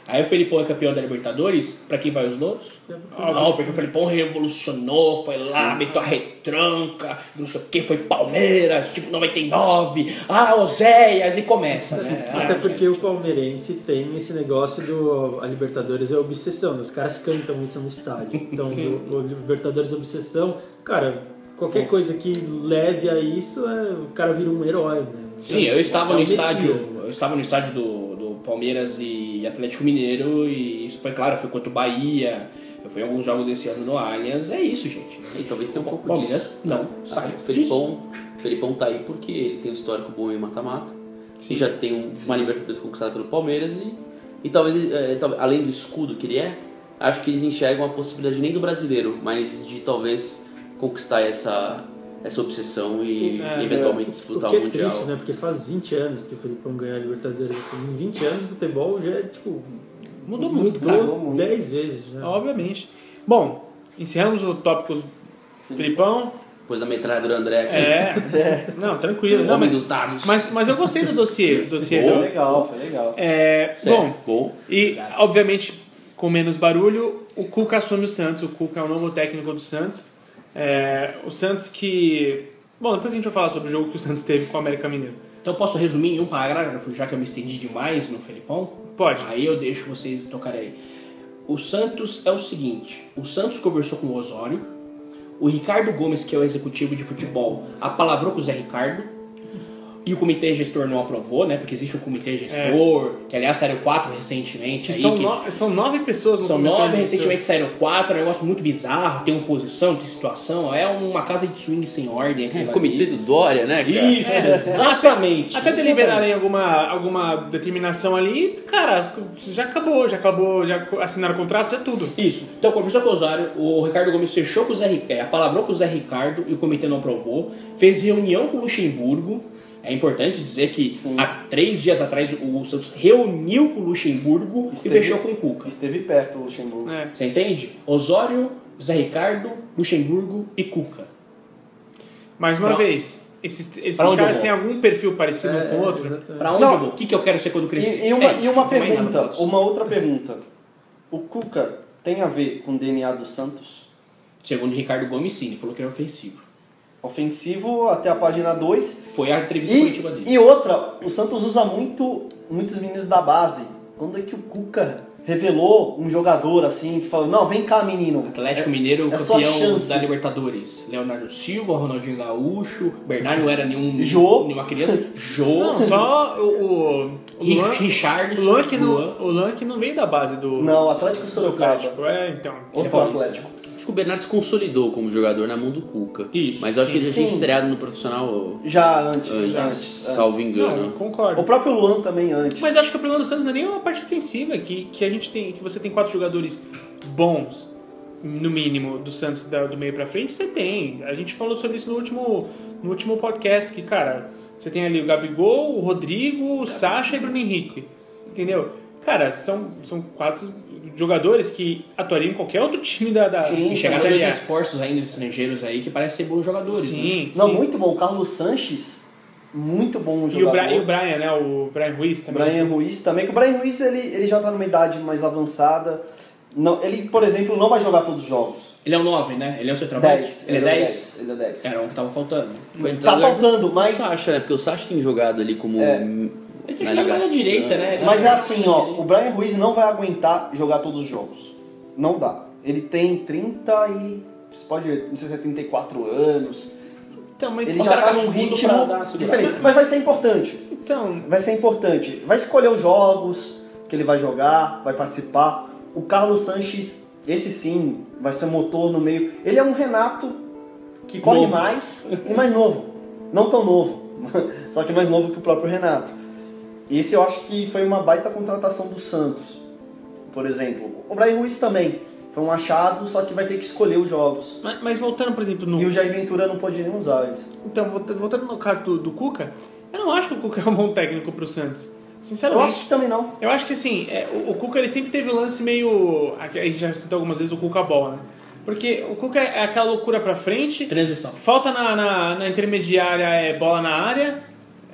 Aí o Felipão é campeão da Libertadores, pra quem vai os louros? Não, porque o Felipão revolucionou, foi lá, meteu a retranca, não sei o que, foi Palmeiras, tipo 99, ah, Oséias, e começa, né? Até Ah, porque o palmeirense tem esse negócio do a Libertadores é obsessão, né? os caras cantam isso no estádio. Então, Sim. o, o Libertadores é obsessão, cara, qualquer coisa que leve a isso, é, o cara vira um herói, né? Sim, eu estava É no estádio, eu estava no estádio do, do Palmeiras e Atlético Mineiro e isso foi claro, foi contra o Bahia. Eu fui em alguns jogos esse ano no Allianz, é isso, gente. E talvez tenha um pouco Palmeiras disso. não Ah, sai o Felipão, Felipão tá aí porque ele tem um histórico bom em mata-mata. E já tem um- uma Libertadores conquistada pelo Palmeiras e, e talvez, é, tal- além do escudo que ele é, acho que eles enxergam a possibilidade nem do brasileiro, mas de talvez conquistar essa, essa obsessão e, É, eventualmente O disputar que o é Mundial. triste, né? Porque faz 20 anos que o Felipão ganhou a Libertadores. Assim. Em 20 anos o futebol já é, tipo... Mudou muito. Mudou muito. 10 vezes já. Obviamente. Bom, encerramos o tópico Filipão. Depois da metralhadora André aqui, É. Não, tranquilo. Não, mas, mas, mas eu gostei do dossiê. Do dossiê Foi legal, foi legal. é, bom, bom. e obviamente com menos barulho, o Cuca assume o Santos. O Cuca é o novo técnico do Santos. É, o Santos que. Bom, depois a gente vai falar sobre o jogo que o Santos teve com o América Mineiro. Então eu posso resumir em um parágrafo, já que eu me estendi demais no Felipão? Pode. Aí eu deixo vocês tocarem aí. O Santos é o seguinte: o Santos conversou com o Osório, o Ricardo Gomes, que é o executivo de futebol, apalavrou com o Zé Ricardo, e o comitê gestor não aprovou, né? Porque existe um comitê gestor, que aliás saíram quatro recentemente. Que aí, são, que- no- são nove pessoas no São comitê nove, recentemente saíram quatro, é um negócio muito bizarro, tem oposição, tem situação, é uma casa de swing sem ordem. ali. Comitê do Dória, né, cara? Isso, exatamente. Até deliberarem alguma, alguma determinação ali, cara, já acabou, já acabou, já assinaram o contrato, já tudo. Isso. Então, conversou com o Osório, o Ricardo Gomes fechou com o Zé Ricardo, é, palavrou com o Zé Ricardo e o comitê não aprovou. Fez reunião com o Luxemburgo. É importante dizer que Sim. há três dias atrás o Santos reuniu com o Luxemburgo Esteve- e fechou com o Cuca. Esteve perto o Luxemburgo. É. Você entende? Osório, Zé Ricardo, Luxemburgo e Cuca. Mais uma Pra- vez, esses, esses caras têm algum perfil parecido um com o outro? Pra onde Não. eu vou? O que, que eu quero ser quando crescer? E, e uma, É e uma pergunta, uma outra pergunta. O Cuca tem a ver com o DNA do Santos? Segundo o Ricardo Gomes, sim, ele falou que era ofensivo. Ofensivo até a página 2. Foi a entrevista coletiva E, dele. e outra, o Santos usa muito muitos meninos da base. Quando é que o Cuca revelou um jogador assim, que falou, não, vem cá menino. Atlético É- Mineiro é campeão da Libertadores. Leonardo Silva, Ronaldinho Gaúcho, Bernardo não era nenhum, Jô. nenhuma criança. Jô, Não, só o, o, o Ri- Luan, Richardson, o Luan que Luan. não, o Luan que não veio da base do, Não, Atlético Sorocaba. Atlético. É, então. Outro paulista. Atlético. Que o Bernardo se consolidou como jogador na mão do Cuca. Isso, Mas eu acho que ele já sim. tinha estreado no profissional Já antes, antes, antes, salvo antes. engano. Não, concordo. O próprio Luan também antes. Mas acho que o problema do Santos não é nem a parte ofensiva, que, que a gente tem, que você tem quatro jogadores bons, no mínimo, do Santos da- do meio pra frente, você tem. A gente falou sobre isso no último, no último podcast, que, cara, você tem ali o Gabigol, o Rodrigo, o Sacha e o Bruno Henrique. Entendeu? Cara, são, são quatro jogadores que atuariam em qualquer outro time da, da Sim, E chegaram A. reforços ainda estrangeiros aí que parecem ser bons jogadores. né? Sim, Não, sim. muito bom. O Carlos Sanches, muito bom E o, jogador. Bra, e o Brian, né? O Brian Ruiz também. Brian Ruiz também, que o Brian Ruiz ele, ele já está numa idade mais avançada. Não, ele, por exemplo, não vai jogar todos os jogos. Ele é o 9, né? Ele é o centroavante? 10. Ele é o 10? Ele é 10. Era um que tava faltando. Tá faltando, do mas. Sacha, né? Porque o Sacha tem jogado ali como. É. Ele tem na que jogar direita, né? Mas é assim, ó, o Brian Ruiz não vai aguentar jogar todos os jogos. Não dá. Ele tem 30 e. Você pode ver, não sei se é 34 anos. Então, mas Ele já tá tá num ritmo dar diferente. Mas vai ser importante. Então, Vai ser importante. Vai escolher os jogos que ele vai jogar, vai participar. O Carlos Sanches, esse sim, vai ser motor no meio. Ele é um Renato que corre Novo. mais e mais novo. Não tão novo, só que mais novo que o próprio Renato. Esse eu acho que foi uma baita contratação do Santos, por exemplo. O Brian Ruiz também. Foi um achado, só que vai ter que escolher os jogos. mas, mas voltando, por exemplo, no. E o Jair Ventura não pôde nem usar eles. Então, voltando no caso do, do Cuca, eu não acho que o Cuca é um bom técnico pro Santos. Eu Sinceramente. acho que também não. Eu acho que assim, é, o, o Cuca ele sempre teve o lance meio. A gente já citou algumas vezes o Cuca Ball, né? Porque o Cuca é aquela loucura pra frente, Transição. falta na, na, na intermediária é bola na área.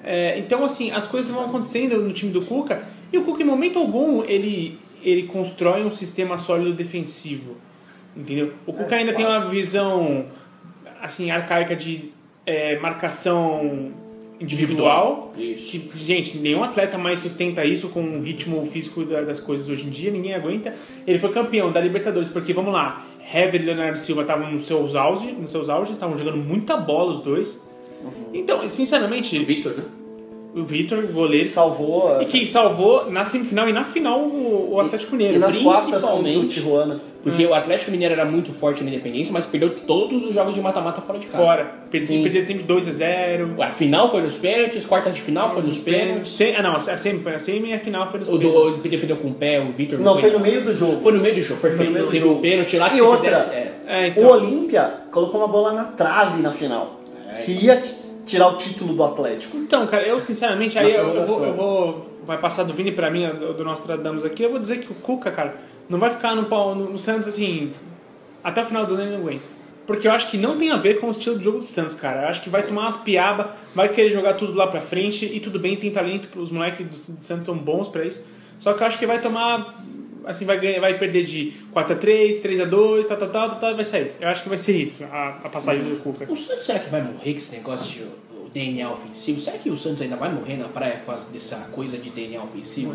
É, então, assim, as coisas vão acontecendo no time do Cuca. E o Cuca, em momento algum, ele, ele constrói um sistema sólido defensivo. Entendeu? O Cuca ainda tem uma visão assim arcaica de é, marcação individual. Isso. Que, gente, nenhum atleta mais sustenta isso com o ritmo físico da- das coisas hoje em dia, ninguém aguenta. Ele foi campeão da Libertadores, porque vamos lá, Hever e Leonardo Silva estavam nos seus auges, nos seus auges, estavam jogando muita bola os dois. Então, sinceramente, Victor, né? O Vitor, o goleiro, Salvou. e que salvou na semifinal e na final o, o Atlético Mineiro. E nas quartas contra o principalmente- Tijuana. Porque o Atlético Mineiro era muito forte na Independência, mas perdeu todos os jogos de mata-mata fora de casa. Fora. Perdi sempre 2 a 0 A final foi nos pênaltis, quartas de final foi nos pênaltis. Se- Ah, não, a semi foi na semi e a final foi nos O do pênaltis. o que defendeu com o pé, o Victor. Não, foi no meio do jogo. Foi no meio do jogo. Foi, foi No meio do teve jogo. um pênalti lá que E outra, é. É, O então, Olímpia colocou uma bola na trave na final. É. Que ia t- tirar o título do Atlético. então, cara, eu sinceramente, aí eu, eu vou, eu vou- Vai passar do Vini pra mim, do, do Nostradamus aqui, eu vou dizer que o Cuca, cara, não vai ficar no, pau- no, no Santos assim. Até o final do ano ele não aguenta. Porque eu acho que não tem a ver com o estilo de jogo do Santos, cara. Eu acho que vai tomar umas piaba, vai querer jogar tudo lá pra frente, e tudo bem, tem talento, os moleques do, do Santos são bons pra isso. Só que eu acho que vai tomar. Assim, vai, ganhar, vai perder de 4x3, 3x2, tal, tal, tal, tal, tal, vai sair. Eu acho que vai ser isso, a, a passagem do Cuca. O Santos será que vai morrer com esse negócio de o DNA ofensivo? Será que o Santos ainda vai morrer na praia com as- dessa coisa de DNA ofensivo?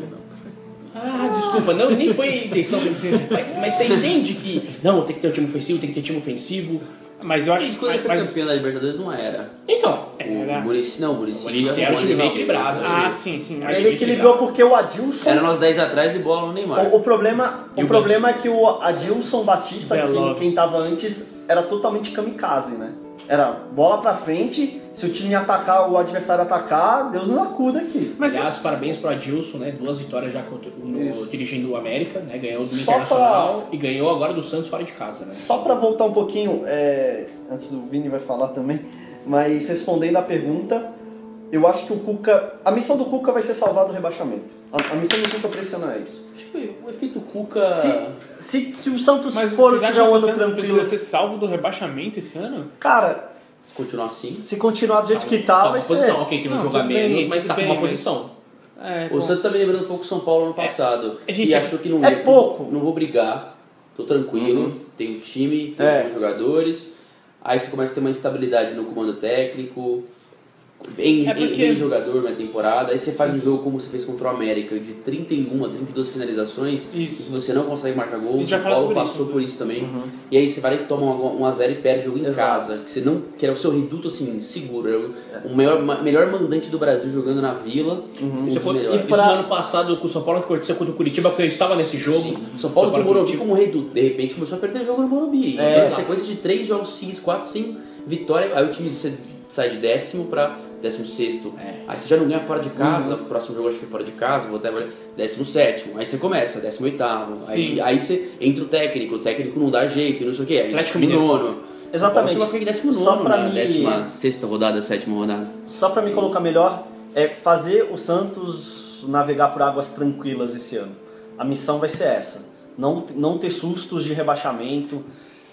Ah, desculpa, não, nem foi a intenção. mas, mas você entende que não, tem que ter um time ofensivo, tem que ter time ofensivo. Mas eu acho que. quando ele foi Mas, campeão da Libertadores não era. Então, Era. O Murici não, o Murici. O Muricy era um time bem equilibrado. ah, sim, sim. Ele equilibrou porque o Adilson. Era nós 10 atrás e bola no Neymar. O, o problema, E o problema é que o Adilson Batista, quem, quem tava antes, era totalmente kamikaze, né? Era bola pra frente, se o time atacar, o adversário atacar, Deus nos acuda aqui. Mas aliás, parabéns pro Adilson, né? Duas vitórias já contra- no- dirigindo o América, né? Ganhou do Só Internacional e ganhou agora do Santos fora de casa, né? Só pra voltar um pouquinho, é, antes do Vini vai falar também, mas respondendo a pergunta, eu acho que o Cuca. A missão do Cuca vai ser salvar do rebaixamento. A, a missão do Cuca é isso. Que o efeito Cuca. Se, se, se o Santos Mas for acham um ano Santos tranquilo. precisa ser salvo do rebaixamento esse ano? Cara, Se continuar assim. se continuar do jeito que tá, Tá vai uma posição, ser. ok, que não, Não, joga bem, menos, mas tá com bem, uma mas- posição. É, O Santos tá me lembrando um pouco o São Paulo ano passado. É, gente, e é- achou que não é ia- pouco. Não vou brigar. Tô tranquilo. Tenho time, tenho É. jogadores. Aí você começa a ter uma instabilidade no comando técnico. Vem, é porque... vem jogador na temporada, aí você faz um jogo como você fez contra o América, de 31 a 32 finalizações, isso. você não consegue marcar gol, o Paulo passou isso. por isso também. Uhum. E aí você vai e toma um, um a 0 e perde o jogo em Exato. casa, que você não que era o seu reduto assim, seguro, era o, é. o melhor, melhor mandante do Brasil jogando na Vila. Uhum. Foi, e pra... isso no ano passado com o São Paulo aconteceu contra o Curitiba, porque eu estava nesse jogo. Sim. São Paulo, de Morumbi como reduto, de repente começou a perder jogo no Morumbi. É. Sequência de 3 jogos 5, 4 sem vitória, aí o time sai de décimo para 16. É. Aí você já não ganha fora de casa, uhum. o próximo jogo acho que é fora de casa, vou até 17. Aí você começa, 18. Aí, aí você entra o técnico, o técnico não dá jeito, não sei o quê, Aí Atlético Mineiro. Exatamente. Chegou a ficar em Só pra né? me... Décima sexta rodada, sétima rodada. Só para me colocar melhor, é fazer o Santos navegar por águas tranquilas esse ano. A missão vai ser essa. Não, não ter sustos de rebaixamento,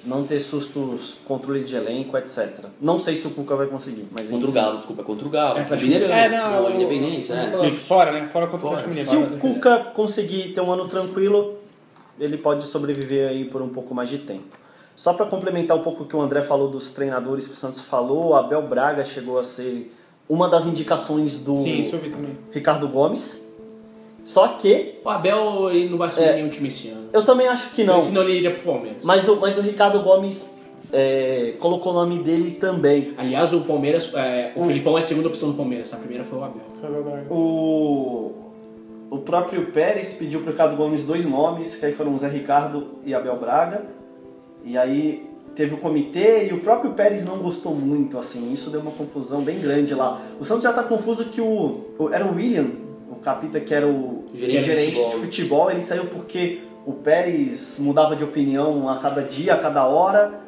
não ter sustos, controle de elenco, etc. Não sei se o Cuca vai conseguir, mas Contra o. Galo, desculpa, contra o Galo. É, É, Mineirão. É, não, não, o- Independência, né? falando Fora, né? Fora contra o Fora. Se Mineiro. o Cuca conseguir ter um ano tranquilo, ele pode sobreviver aí por um pouco mais de tempo. Só para complementar um pouco o que o André falou dos treinadores que o Santos falou, o Abel Braga chegou a ser uma das indicações do Sim, isso eu vi também. Ricardo Gomes. Só que O Abel ele não vai assumir É. nenhum time esse ano. eu também acho que não. Senão ele iria pro Palmeiras. Mas o, mas o Ricardo Gomes é, colocou o nome dele também. Aliás, o Palmeiras, é, o Felipão é a segunda opção do Palmeiras, tá? a primeira foi o Abel. O, o próprio Pérez pediu para o Ricardo Gomes dois nomes, que aí foram Zé Ricardo e Abel Braga. E aí teve o comitê e o próprio Pérez não gostou muito, assim, isso deu uma confusão bem grande lá. O Santos já tá confuso que o, o- era o William, o capita que era o Gerente gerente, de futebol. de futebol, ele saiu porque o Pérez mudava de opinião a cada dia, a cada hora.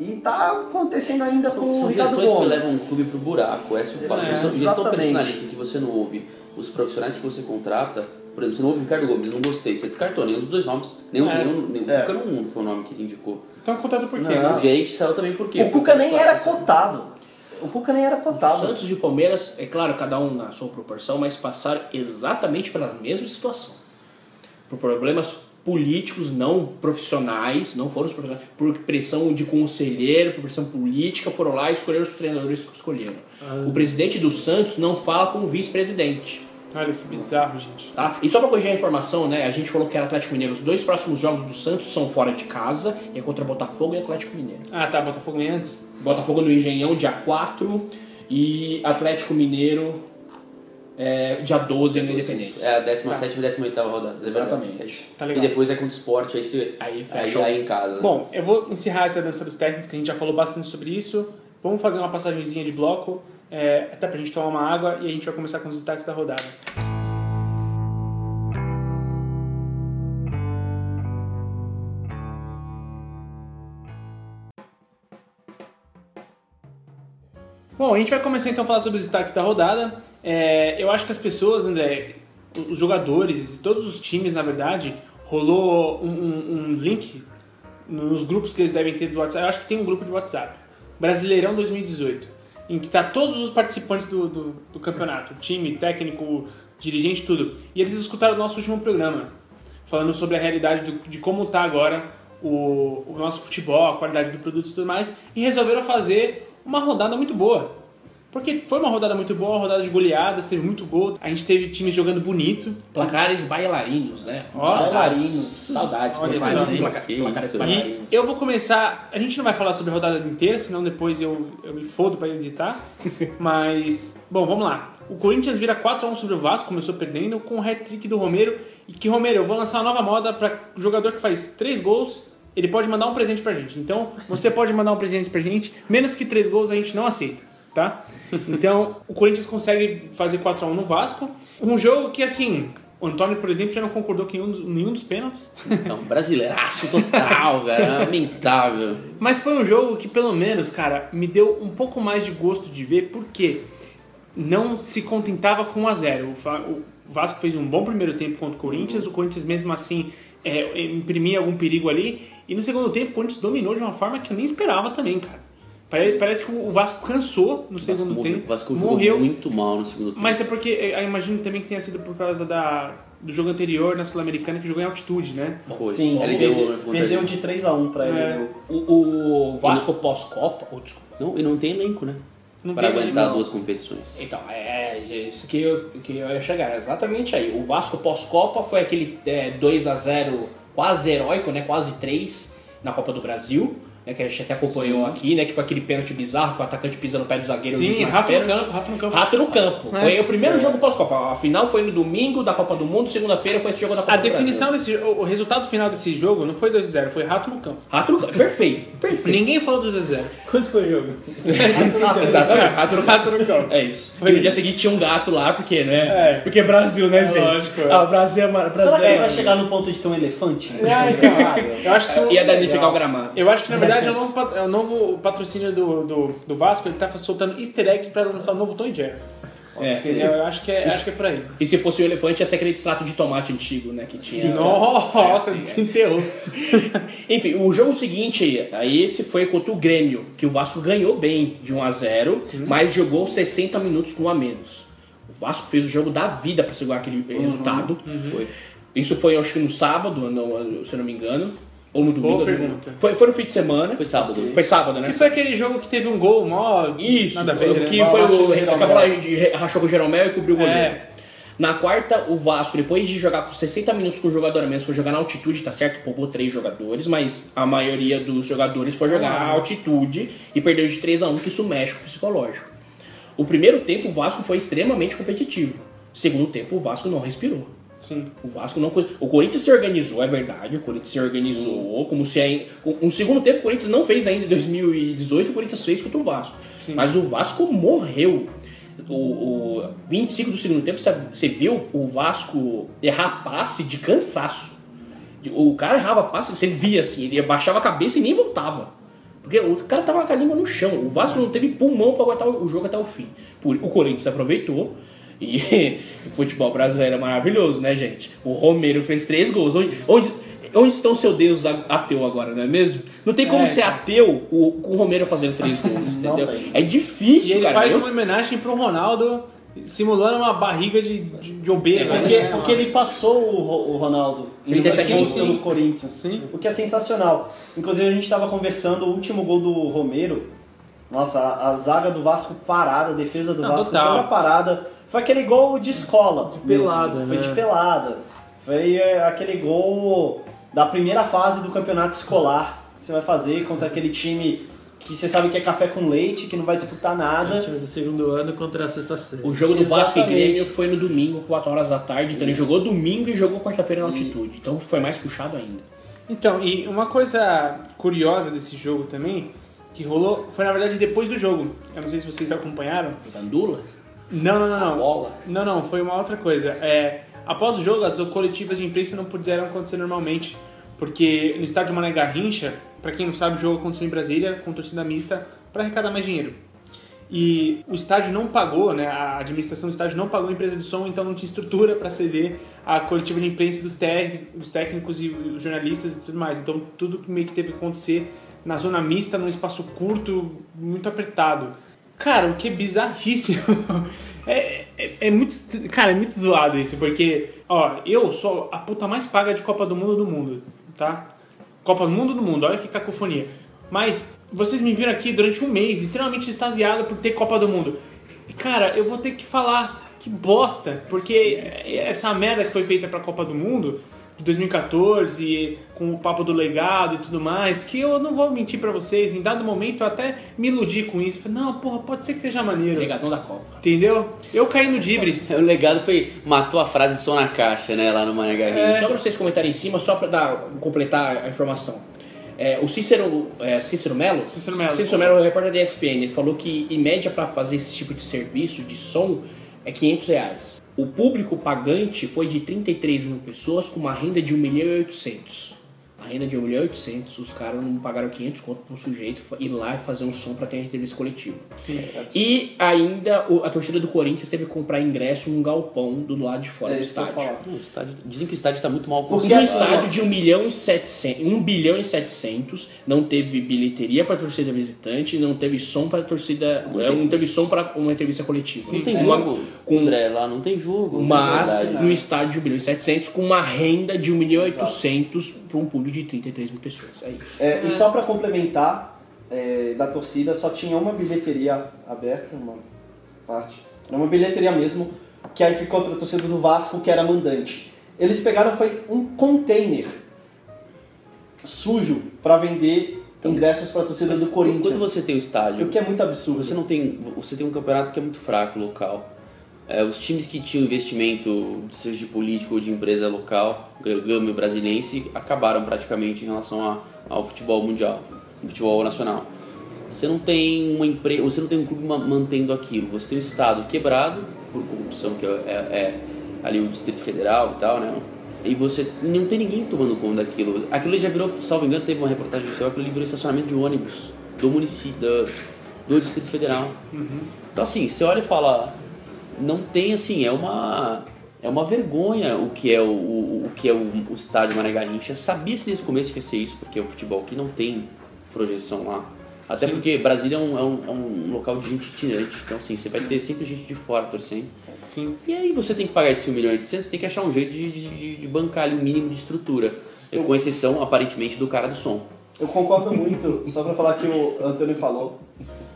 E tá acontecendo ainda com São, o são Ricardo gestões que Gomes. levam um clube pro buraco, essa é o fato. É, gestão, gestão personalista em que você não ouve os profissionais que você contrata, por exemplo, você não ouve o Ricardo Gomes, não gostei, você descartou nenhum dos dois nomes, nenhum, É. nenhum, nenhum É. Cuca não foi o nome que ele indicou. Então contrato por quê? Não. O gerente saiu também por quê? O Cuca nem era cotado. O Cuca nem era cotado. Santos e Palmeiras, é claro, cada um na sua proporção, mas passaram exatamente pela mesma situação. por problemas políticos não profissionais, não foram os profissionais, por pressão de conselheiro, por pressão política, foram lá e escolheram os treinadores que escolheram. O presidente do Santos não fala com o vice-presidente. Olha que bizarro, gente. Tá? E só pra corrigir a informação, né? A gente falou que era Atlético Mineiro. Os dois próximos jogos do Santos são fora de casa, e é contra Botafogo e Atlético Mineiro. Ah, tá, Botafogo vem antes. Botafogo no Engenhão, dia 4, e Atlético Mineiro, é, dia 12 no Independência. É a 17 e 18 rodada. é. Exatamente. Tá legal. E depois é contra o esporte, aí você. Aí Aí, aí em casa. Bom, eu vou encerrar essa dança dos técnicos, que a gente já falou bastante sobre isso. Vamos fazer uma passagenzinha de bloco, é, até pra gente tomar uma água, e a gente vai começar com os destaques da rodada. Bom, a gente vai começar então a falar sobre os destaques da rodada. É, eu acho que as pessoas, André, os jogadores todos os times, na verdade, rolou um, um- um link nos grupos que eles devem ter do WhatsApp. Eu acho que tem um grupo de WhatsApp. Brasileirão 2018. Em que tá todos os participantes do, do, do campeonato. Time, técnico, dirigente, tudo. E eles escutaram o nosso último programa. Falando sobre a realidade do- de como tá agora o, o nosso futebol, a qualidade do produto e tudo mais. E resolveram fazer uma rodada muito boa. Porque foi uma rodada muito boa, uma rodada de goleadas, teve muito gol. A gente teve times jogando bonito. Placares bailarinos, né? Ó, Saudades. Saudades. Olha só. placares bailarinos. E eu vou começar. A gente não vai falar sobre a rodada inteira, senão depois eu, eu me fodo pra editar. Mas, bom, vamos lá. O Corinthians vira 4x1 sobre o Vasco, começou perdendo, com o hat-trick do Romero. E que, Romero, eu vou lançar uma nova moda para jogador que faz 3 gols, ele pode mandar um presente pra gente. Então, você pode mandar um presente pra gente, menos que 3 gols a gente não aceita, tá? Então, o Corinthians consegue fazer 4x1 no Vasco. Um jogo que, assim, o Antônio, por exemplo, já não concordou com nenhum, dos- nenhum dos pênaltis. Então, brasileiraço total, cara. Lamentável. Mas foi um jogo que, pelo menos, cara, me deu um pouco mais de gosto de ver, porque não se contentava com 1 a 0 O Fa- o Vasco fez um bom primeiro tempo contra o Corinthians, o Corinthians mesmo assim é, imprimia algum perigo ali, e no segundo tempo o Corinthians dominou de uma forma que eu nem esperava também, cara. Pare- Parece que o Vasco cansou no Vasco, segundo morreu, tempo, o Vasco jogou morreu, muito mal no segundo tempo. mas é porque eh, eu imagino também que tenha sido por causa da, do jogo anterior na Sul-Americana que jogou em altitude, né? Foi. Sim, ele ele deu contra perdeu ele. de 3x1 pra ele. É. viu? O, o Vasco pós-Copa. oh, desculpa. Não, e não tem elenco, né? Não Para aguentar não. duas competições. Então, é, é isso que eu, que eu ia chegar, exatamente aí. O Vasco pós-Copa foi aquele é, 2 a 0 quase heróico, né? Quase 3 na Copa do Brasil, né? Que a gente até acompanhou aqui, né? Que foi aquele pênalti bizarro que o atacante pisa no pé do zagueiro. Sim, rato no campo, rato no campo. Rato no campo. É. Foi o primeiro jogo pós-Copa. A final foi no domingo da Copa do Mundo, segunda-feira foi esse jogo da Copa A do definição Brasil. desse o o resultado final desse jogo não foi 2 a 0 foi rato no campo. Rato no campo. Perfeito, perfeito. Ninguém falou do 2 a 0 Quanto foi o jogo? Exatamente, rato no Rato no campo. É isso. E no dia seguinte tinha um gato lá, porque, né? É. Porque Brasil, né, gente? lógico, é. Ah, Brasil é mar- Brasil Será que é ele vai chegar no ponto de ter um elefante? Então, eu acho que Ia danificar o gramado. Eu acho que na verdade é o novo, pat- é o novo patrocínio do, do, do Vasco, ele tá soltando easter eggs pra lançar o novo Tom e Jerry. É. Eu acho que é, acho que é por aí. E se fosse o elefante, ia ser aquele extrato de tomate antigo, né? Que tinha. Nossa, É, assim, desenterrou. Enfim, o jogo seguinte aí, esse foi contra o Grêmio, que o Vasco ganhou bem de 1 a 0 mas jogou 60 minutos com um a menos. O Vasco fez o jogo da vida pra segurar aquele resultado. Foi. Isso foi, acho que no sábado, no- se eu não me engano. Ou no domingo. Boa pergunta. Foi, foi no fim de semana. Foi sábado. né? Foi sábado, né? Que foi aquele jogo que teve um gol, mó. Isso, nada ver, né? que Mó- foi rachou o. Acabou lá de rachou com o Jeromel e cobriu o goleiro. É. Na quarta, o Vasco, depois de jogar por 60 minutos com o jogador a menos, foi jogar na altitude, tá certo? Poupou três jogadores, mas a maioria dos jogadores foi jogar Ah. a altitude e perdeu de 3 a 1 que isso mexe com o psicológico. O primeiro tempo, o Vasco foi extremamente competitivo. Segundo tempo, o Vasco não respirou. Sim. O Vasco não. O Corinthians se organizou, é verdade. O Corinthians se organizou. Como se aí. Um segundo tempo o Corinthians não fez ainda em 2018, o Corinthians fez contra o Vasco. Sim. Mas o Vasco morreu. O, o 25 do segundo tempo, você- viu o Vasco errar passe de cansaço. O cara errava passe, você via assim, ele abaixava a cabeça e nem voltava. Porque o cara tava com a língua no chão. O Vasco não teve pulmão pra aguentar o jogo até o fim. O Corinthians aproveitou. E o futebol brasileiro é maravilhoso, né, gente? O Romero fez três gols. Onde, onde, onde estão seu Deus a- ateu agora, não é mesmo? Não tem como É, ser ateu o- com o Romero fazendo três gols, Não entendeu? tem. É difícil, E ele cara. faz Eu- uma homenagem pro Ronaldo simulando uma barriga de, de, de obeso. É, Porque, né? porque ele passou o, o Ronaldo indo 37 pra anos, pelo sim. Corinthians. Sim. O que é sensacional. Inclusive a gente estava conversando, o último gol do Romero, nossa, a, a zaga do Vasco parada, a defesa do Não, Vasco total. toda parada. Foi aquele gol de escola. De pelada, Foi né? de pelada. Foi é, aquele gol da primeira fase do campeonato escolar que você vai fazer contra aquele time que você sabe que é café com leite, que não vai disputar O nada. time do segundo ano contra a sexta série. O jogo do Vasco e Exatamente. Grêmio foi no domingo, 4 horas da tarde. Então ele jogou domingo e jogou quarta-feira na altitude. Então foi mais puxado ainda. Então, e uma coisa curiosa desse jogo também, que rolou, foi na verdade depois do jogo. Eu não sei se vocês acompanharam. Gandula, Não, não, não, não. bola. Não, não, foi uma outra coisa. É, após o jogo, as coletivas de imprensa não puderam acontecer normalmente, porque no estádio Mané Garrincha, pra quem não sabe, o jogo aconteceu em Brasília com torcida mista para arrecadar mais dinheiro. E o estádio não pagou, né? A administração do estádio não pagou a empresa de som, então não tinha estrutura para ceder a coletiva de imprensa dos, dos técnicos e os jornalistas e tudo mais. Então tudo meio que teve que acontecer na zona mista, num espaço curto, muito apertado. Cara, o que é bizarríssimo. É, é, é muito. Cara, é muito zoado isso, porque, ó, eu sou a puta mais paga de Copa do Mundo do mundo, tá? Copa do Mundo do mundo, olha que cacofonia. Mas vocês me viram aqui durante um mês extremamente extasiado por ter Copa do Mundo. E, cara, eu vou ter que falar que bosta, porque essa merda que foi feita pra Copa do Mundo de 2014, com o papo do legado e tudo mais, que eu não vou mentir pra vocês, em dado momento eu até me iludi com isso. Falei, não, porra, pode ser que seja maneiro. Legadão da Copa. Entendeu? Eu caí no dibre. O legado foi. Matou a frase só na caixa, né? Lá no Mané Garrincha. Só pra vocês comentarem em cima, só pra dar, completar a informação. É, o Cícero, é, Cícero Melo, Cícero Melo. Cícero Melo, o repórter da ESPN, ele falou que em média pra fazer esse tipo de serviço de som é 500 reais. O público pagante foi de 33 mil pessoas com uma renda de 1 milhão e 800. A renda de 1 milhão e 800, os caras não pagaram 500 conto pro sujeito ir lá e fazer um som pra ter uma entrevista coletiva. E ainda a torcida do Corinthians teve que comprar ingresso num galpão do lado de fora É do estádio. falar. Não, o estádio- dizem que o estádio tá muito mal Porque Um construído. estádio de 1 milhão e 700, 1 bilhão e 700, não teve bilheteria para torcida visitante, não teve som para torcida, é, não teve som para uma entrevista coletiva. Não tem Uma- jogo, com André, lá não tem jogo. mas é verdade. no estádio de 1 bilhão e 700 com uma renda de 1 milhão e 800 para um público de 33 mil pessoas. É isso. É, e só pra complementar, é, da torcida só tinha uma bilheteria aberta, uma parte. Era uma bilheteria mesmo, que aí ficou pra torcida do Vasco, que era mandante. Eles pegaram foi um container sujo pra vender ingressos pra torcida Mas do Corinthians. Quando você tem o estádio, O que é muito absurdo. você não tem. Você tem um campeonato que é muito fraco local. É, os times que tinham investimento, seja de político ou de empresa local, Gama e Brasilense, acabaram praticamente em relação a- ao futebol mundial, futebol nacional. Você não tem uma empresa, você não tem um clube ma- mantendo aquilo. Você tem um estado quebrado por corrupção que é, é- é ali o Distrito Federal e tal, né? E você não tem ninguém tomando conta daquilo. Aquilo já virou, salvo engano, teve uma reportagem do céu, aquilo virou estacionamento de ônibus do município, da- do Distrito Federal. Então assim, você olha e fala, não tem assim, é uma é uma vergonha o que é o, o, o que é o, o estádio Mané Garrincha. Sabia-se desde o começo que ia ser isso, porque o futebol aqui não tem projeção lá. Até porque Brasília é um, é, um, é um local de gente itinerante, então assim, você vai ter sempre gente de fora torcendo. Sim. E aí você tem que pagar esse 1 milhão e 800, você tem que achar um jeito de, de, de- bancar ali um mínimo de estrutura. Com exceção, aparentemente, do cara do som. Eu concordo muito, só pra falar que o Antônio falou.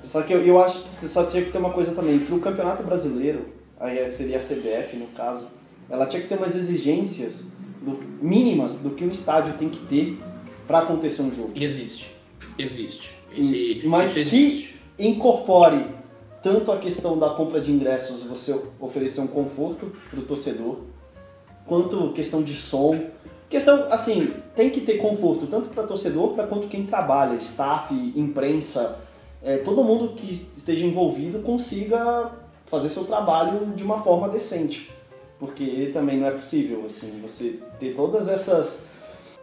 Só que eu, eu acho que só tinha que ter uma coisa também. Pro Campeonato Brasileiro, aí seria a CBF no caso, ela tinha que ter umas exigências do- mínimas do que o estádio tem que ter pra acontecer um jogo. Existe. Existe. Esse- Mas que existe. incorpore tanto a questão da compra de ingressos, você oferecer um conforto pro torcedor, quanto questão de som. Questão, assim, tem que ter conforto tanto para torcedor para quanto quem trabalha, staff, imprensa, é, todo mundo que esteja envolvido consiga fazer seu trabalho de uma forma decente. Porque também não é possível, assim, você ter todas essas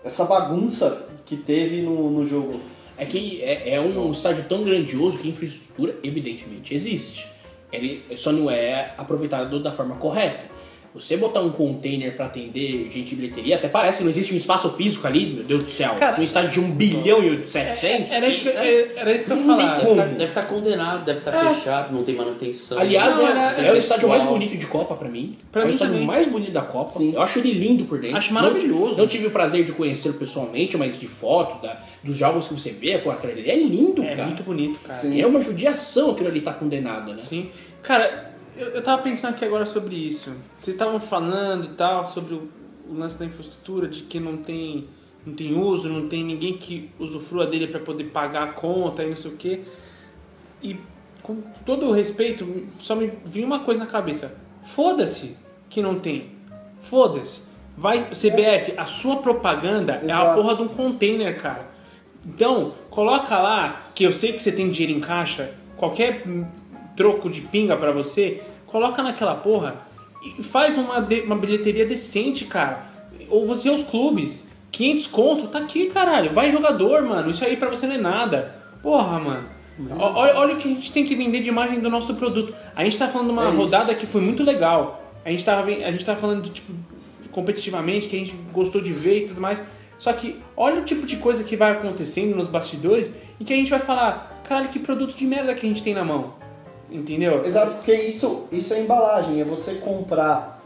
essa bagunça que teve no, no jogo. É que é, é um estádio tão grandioso que a infraestrutura, evidentemente, existe. Ele só não é aproveitado da forma correta. Você botar um container pra atender gente de bilheteria, até parece que não existe um espaço físico ali, meu Deus do céu. Cara, um estádio de 1 bilhão e 700. Era isso que, né? é- era isso que eu ia Não tem falar. Deve estar, estar condenado, deve estar É. fechado, não tem manutenção. Aliás, Não, é, era- é era o estádio mais bonito de Copa pra mim. Pra é o estádio também. mais bonito da Copa. Sim. Eu acho ele lindo por dentro. Acho Não- maravilhoso. Não, tive o prazer de conhecê-lo pessoalmente, mas de foto, da- dos jogos que você vê, pô, aquilo ali é lindo, É cara. muito bonito, cara. Sim. É uma judiação aquilo ali tá condenado, né? Sim. Cara, eu, eu tava pensando aqui agora sobre isso. Vocês estavam falando e tal sobre o, o lance da infraestrutura, de que não tem, não tem uso, não tem ninguém que usufrua dele pra poder pagar a conta e não sei o quê. E com todo o respeito, só me vinha uma coisa na cabeça. Foda-se que não tem. Foda-se. Vai, CBF, a sua propaganda é a Exato. porra de um container, cara. Então, coloca lá, que eu sei que você tem dinheiro em caixa, qualquer troco de pinga pra você, coloca naquela porra e faz uma, de- uma bilheteria decente, cara. Ou você os clubes, 500 conto, tá aqui, caralho. Vai jogador, mano. Isso aí pra você não é nada. Porra, mano. Olha, olha o que a gente tem que vender de imagem do nosso produto. A gente tá falando de uma É isso. rodada que foi muito legal. A gente tava, a gente tava falando de, tipo, competitivamente, que a gente gostou de ver e tudo mais. Só que olha o tipo de coisa que vai acontecendo nos bastidores e que a gente vai falar, caralho, que produto de merda que a gente tem na mão. Entendeu? Exato, porque isso, isso é embalagem, é você comprar,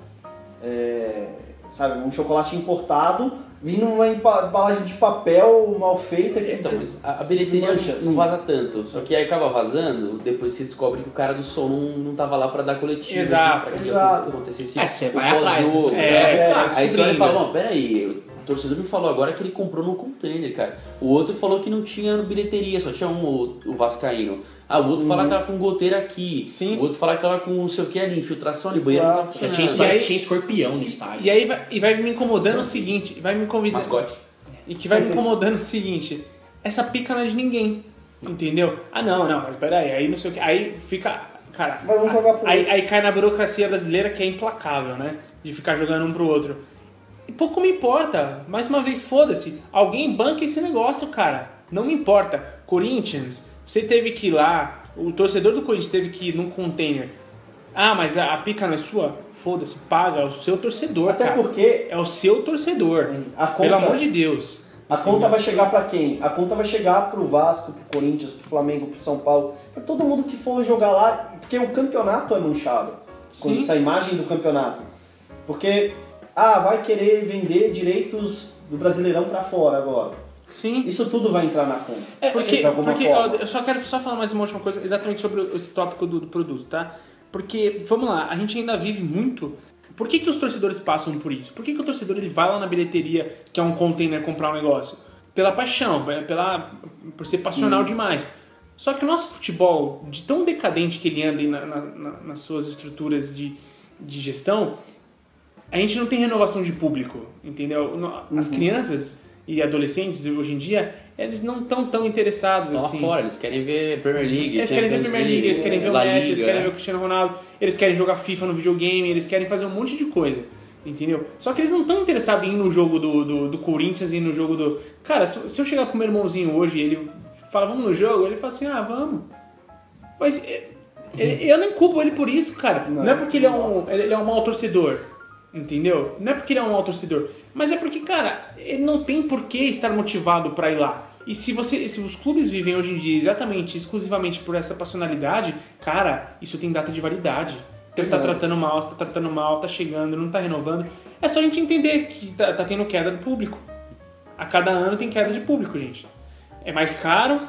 é, sabe, um chocolate importado, vindo numa embalagem de papel mal feita. Que Então, mas a, a bilheteria não, não vaza tanto. Só que aí acaba vazando, depois você descobre que o cara do som não, não tava lá pra dar coletivo. Exato, pra que exato. acontecesse É, você o vai atrás, pós-jogo, você- sabe? É, É, Aí você olha e fala, bom, peraí, o torcedor me falou agora que ele comprou no container, cara. O outro falou que não tinha bilheteria, só tinha um, o, o Vascaíno. Ah, o outro Uhum. fala que tava com goteira aqui. Sim. O outro fala que tava com não sei o que ali, infiltração ali, banheiro não tava. Já funcionando. tinha, E aí- tinha escorpião no estádio. E aí vai, e vai me incomodando o seguinte, vai me convidar. Mascote. E que vai me incomodando o seguinte, essa pica não é de ninguém. Entendeu? Ah não, não, mas peraí, aí não sei o que. Aí fica. Cara, Mas vamos jogar pro aí, aí cai na burocracia brasileira que é implacável, né? De ficar jogando um pro outro. E pouco me importa. Mais uma vez, foda-se. Alguém banca esse negócio, cara. Não me importa. Corinthians, você teve que ir lá. O torcedor do Corinthians teve que ir num container. Ah, mas a, a pica não é sua? Foda-se, paga. É o seu torcedor, Até cara. porque É o seu torcedor. Conta- Pelo amor de Deus. a conta vai chegar pra quem? A conta vai chegar pro Vasco, pro Corinthians, pro Flamengo, pro São Paulo, pra todo mundo que for jogar lá, porque o campeonato é manchado. Com Sim. essa imagem do campeonato. Porque, ah, vai querer vender direitos do Brasileirão pra fora agora. Sim. Isso tudo vai entrar na conta. É, porque, de alguma porque forma. eu só quero só falar mais uma última coisa exatamente sobre esse tópico do, do produto, tá? Porque, vamos lá, a gente ainda vive muito. Por que, que os torcedores passam por isso? Por que, que o torcedor ele vai lá na bilheteria, que é um container, comprar um negócio? Pela paixão, pela, por ser passional demais. Só que o nosso futebol, de tão decadente que ele anda na- na- na- nas suas estruturas de, de gestão, a gente não tem renovação de público, entendeu? No- Uhum. As crianças e adolescentes hoje em dia, eles não estão tão interessados lá assim. fora, eles querem ver Premier League. Eles querem ver Premier League, eles querem ver o Messi, eles Liga. querem ver o Cristiano Ronaldo, eles querem jogar FIFA no videogame, eles querem fazer um monte de coisa. Entendeu? Só que eles não estão interessados em ir no jogo do, do, do Corinthians e no jogo do. Cara, se, se eu chegar pro meu irmãozinho hoje e ele fala, vamos no jogo, ele fala assim, ah, vamos. Mas é, ele- eu nem culpo ele por isso, cara. Não, Não. é porque ele é, um, ele é um mau torcedor. Entendeu? Não é porque ele é um mau torcedor. Mas é porque, cara, ele não tem por que estar motivado pra ir lá. E se você, se os clubes vivem hoje em dia exatamente, exclusivamente por essa passionalidade, cara, isso tem data de validade. Você tá É. tratando mal, você tá tratando mal, tá chegando, não tá renovando. É só a gente entender que tá, tá tendo queda do público. A cada ano tem queda de público, gente. É mais caro,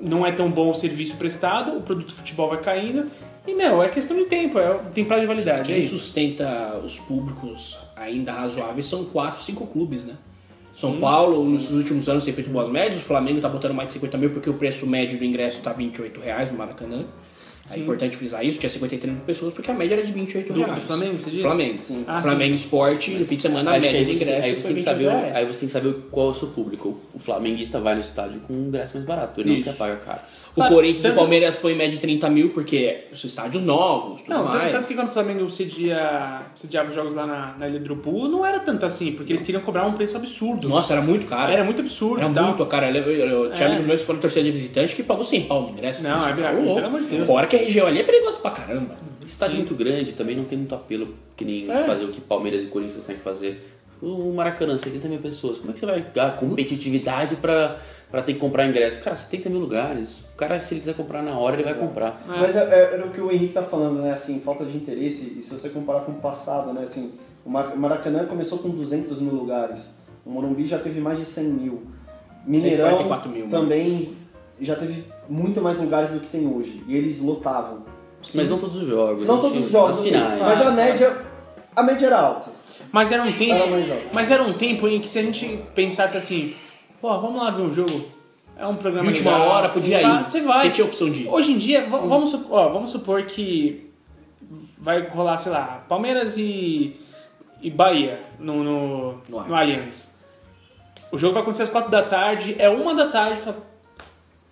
não é tão bom o serviço prestado, o produto de futebol vai caindo. E, meu, é questão de tempo, é, tem prazo de validade. É Quem isso. sustenta os públicos ainda razoáveis são quatro, cinco clubes, né? São Paulo, nos últimos anos, tem feito boas médias. O Flamengo tá botando mais de 50 mil porque o preço médio do ingresso tá 28 reais no Maracanã. É Sim. importante frisar isso. Tinha 53 mil pessoas porque a média era de 28 Do- reais. do Flamengo, você disse? Flamengo. Sim. Ah, Flamengo Esporte, no fim de semana, a média de ingresso aí você foi tem que 28 saber, reais. aí você tem que saber qual é o seu público. O flamenguista vai no estádio com um ingresso mais barato, ele não Isso. quer pagar caro. O Corinthians e tanto- o Palmeiras põem em média de 30 mil porque são estádios novos, tudo Não, tanto, mais. tanto que quando o Flamengo cedia, sediava os jogos lá na, na Ilha do Urubu, não era tanto assim, porque eles queriam cobrar um preço absurdo. Nossa, era muito caro. Era muito absurdo. Era e tal. muito, cara. Eu, eu, eu, tinha É. amigos meus que foram torceder de visitante que pagou 100 pau no ingresso. Não, é tá verdade, pelo amor de Deus. Fora que a região ali é perigosa pra caramba. Estádio muito grande também não tem muito apelo que nem É. fazer o que Palmeiras e Corinthians conseguem fazer. O Maracanã, 70 mil pessoas. Como é que você vai ganhar competitividade pra, pra ter que comprar ingresso? Cara, 70 mil lugares. O cara, se ele quiser comprar na hora, ele vai comprar. Mas é- é- era o que o Henrique tá falando, né? Assim, falta de interesse. E se você comparar com o passado, né? Assim, o Mar- o Maracanã começou com 200 mil lugares. O Morumbi já teve mais de 100 mil. Mineirão 144 mil, né? também já teve muito mais lugares do que tem hoje. E eles lotavam. Mas não todos os jogos. Não todos os jogos, finais. mas a média, a média era alta. Mas era um tempo. Era. Mas era um tempo em que se a gente pensasse assim, pô, vamos lá ver um jogo. É um programa De última legal, hora, podia ir. Você vai. Você tinha opção de ir. Hoje em dia, vamos, ó, vamos supor que vai rolar, sei lá, Palmeiras e, e Bahia no, no, No no Allianz. O jogo vai acontecer às 4 da tarde, é uma da tarde, fala,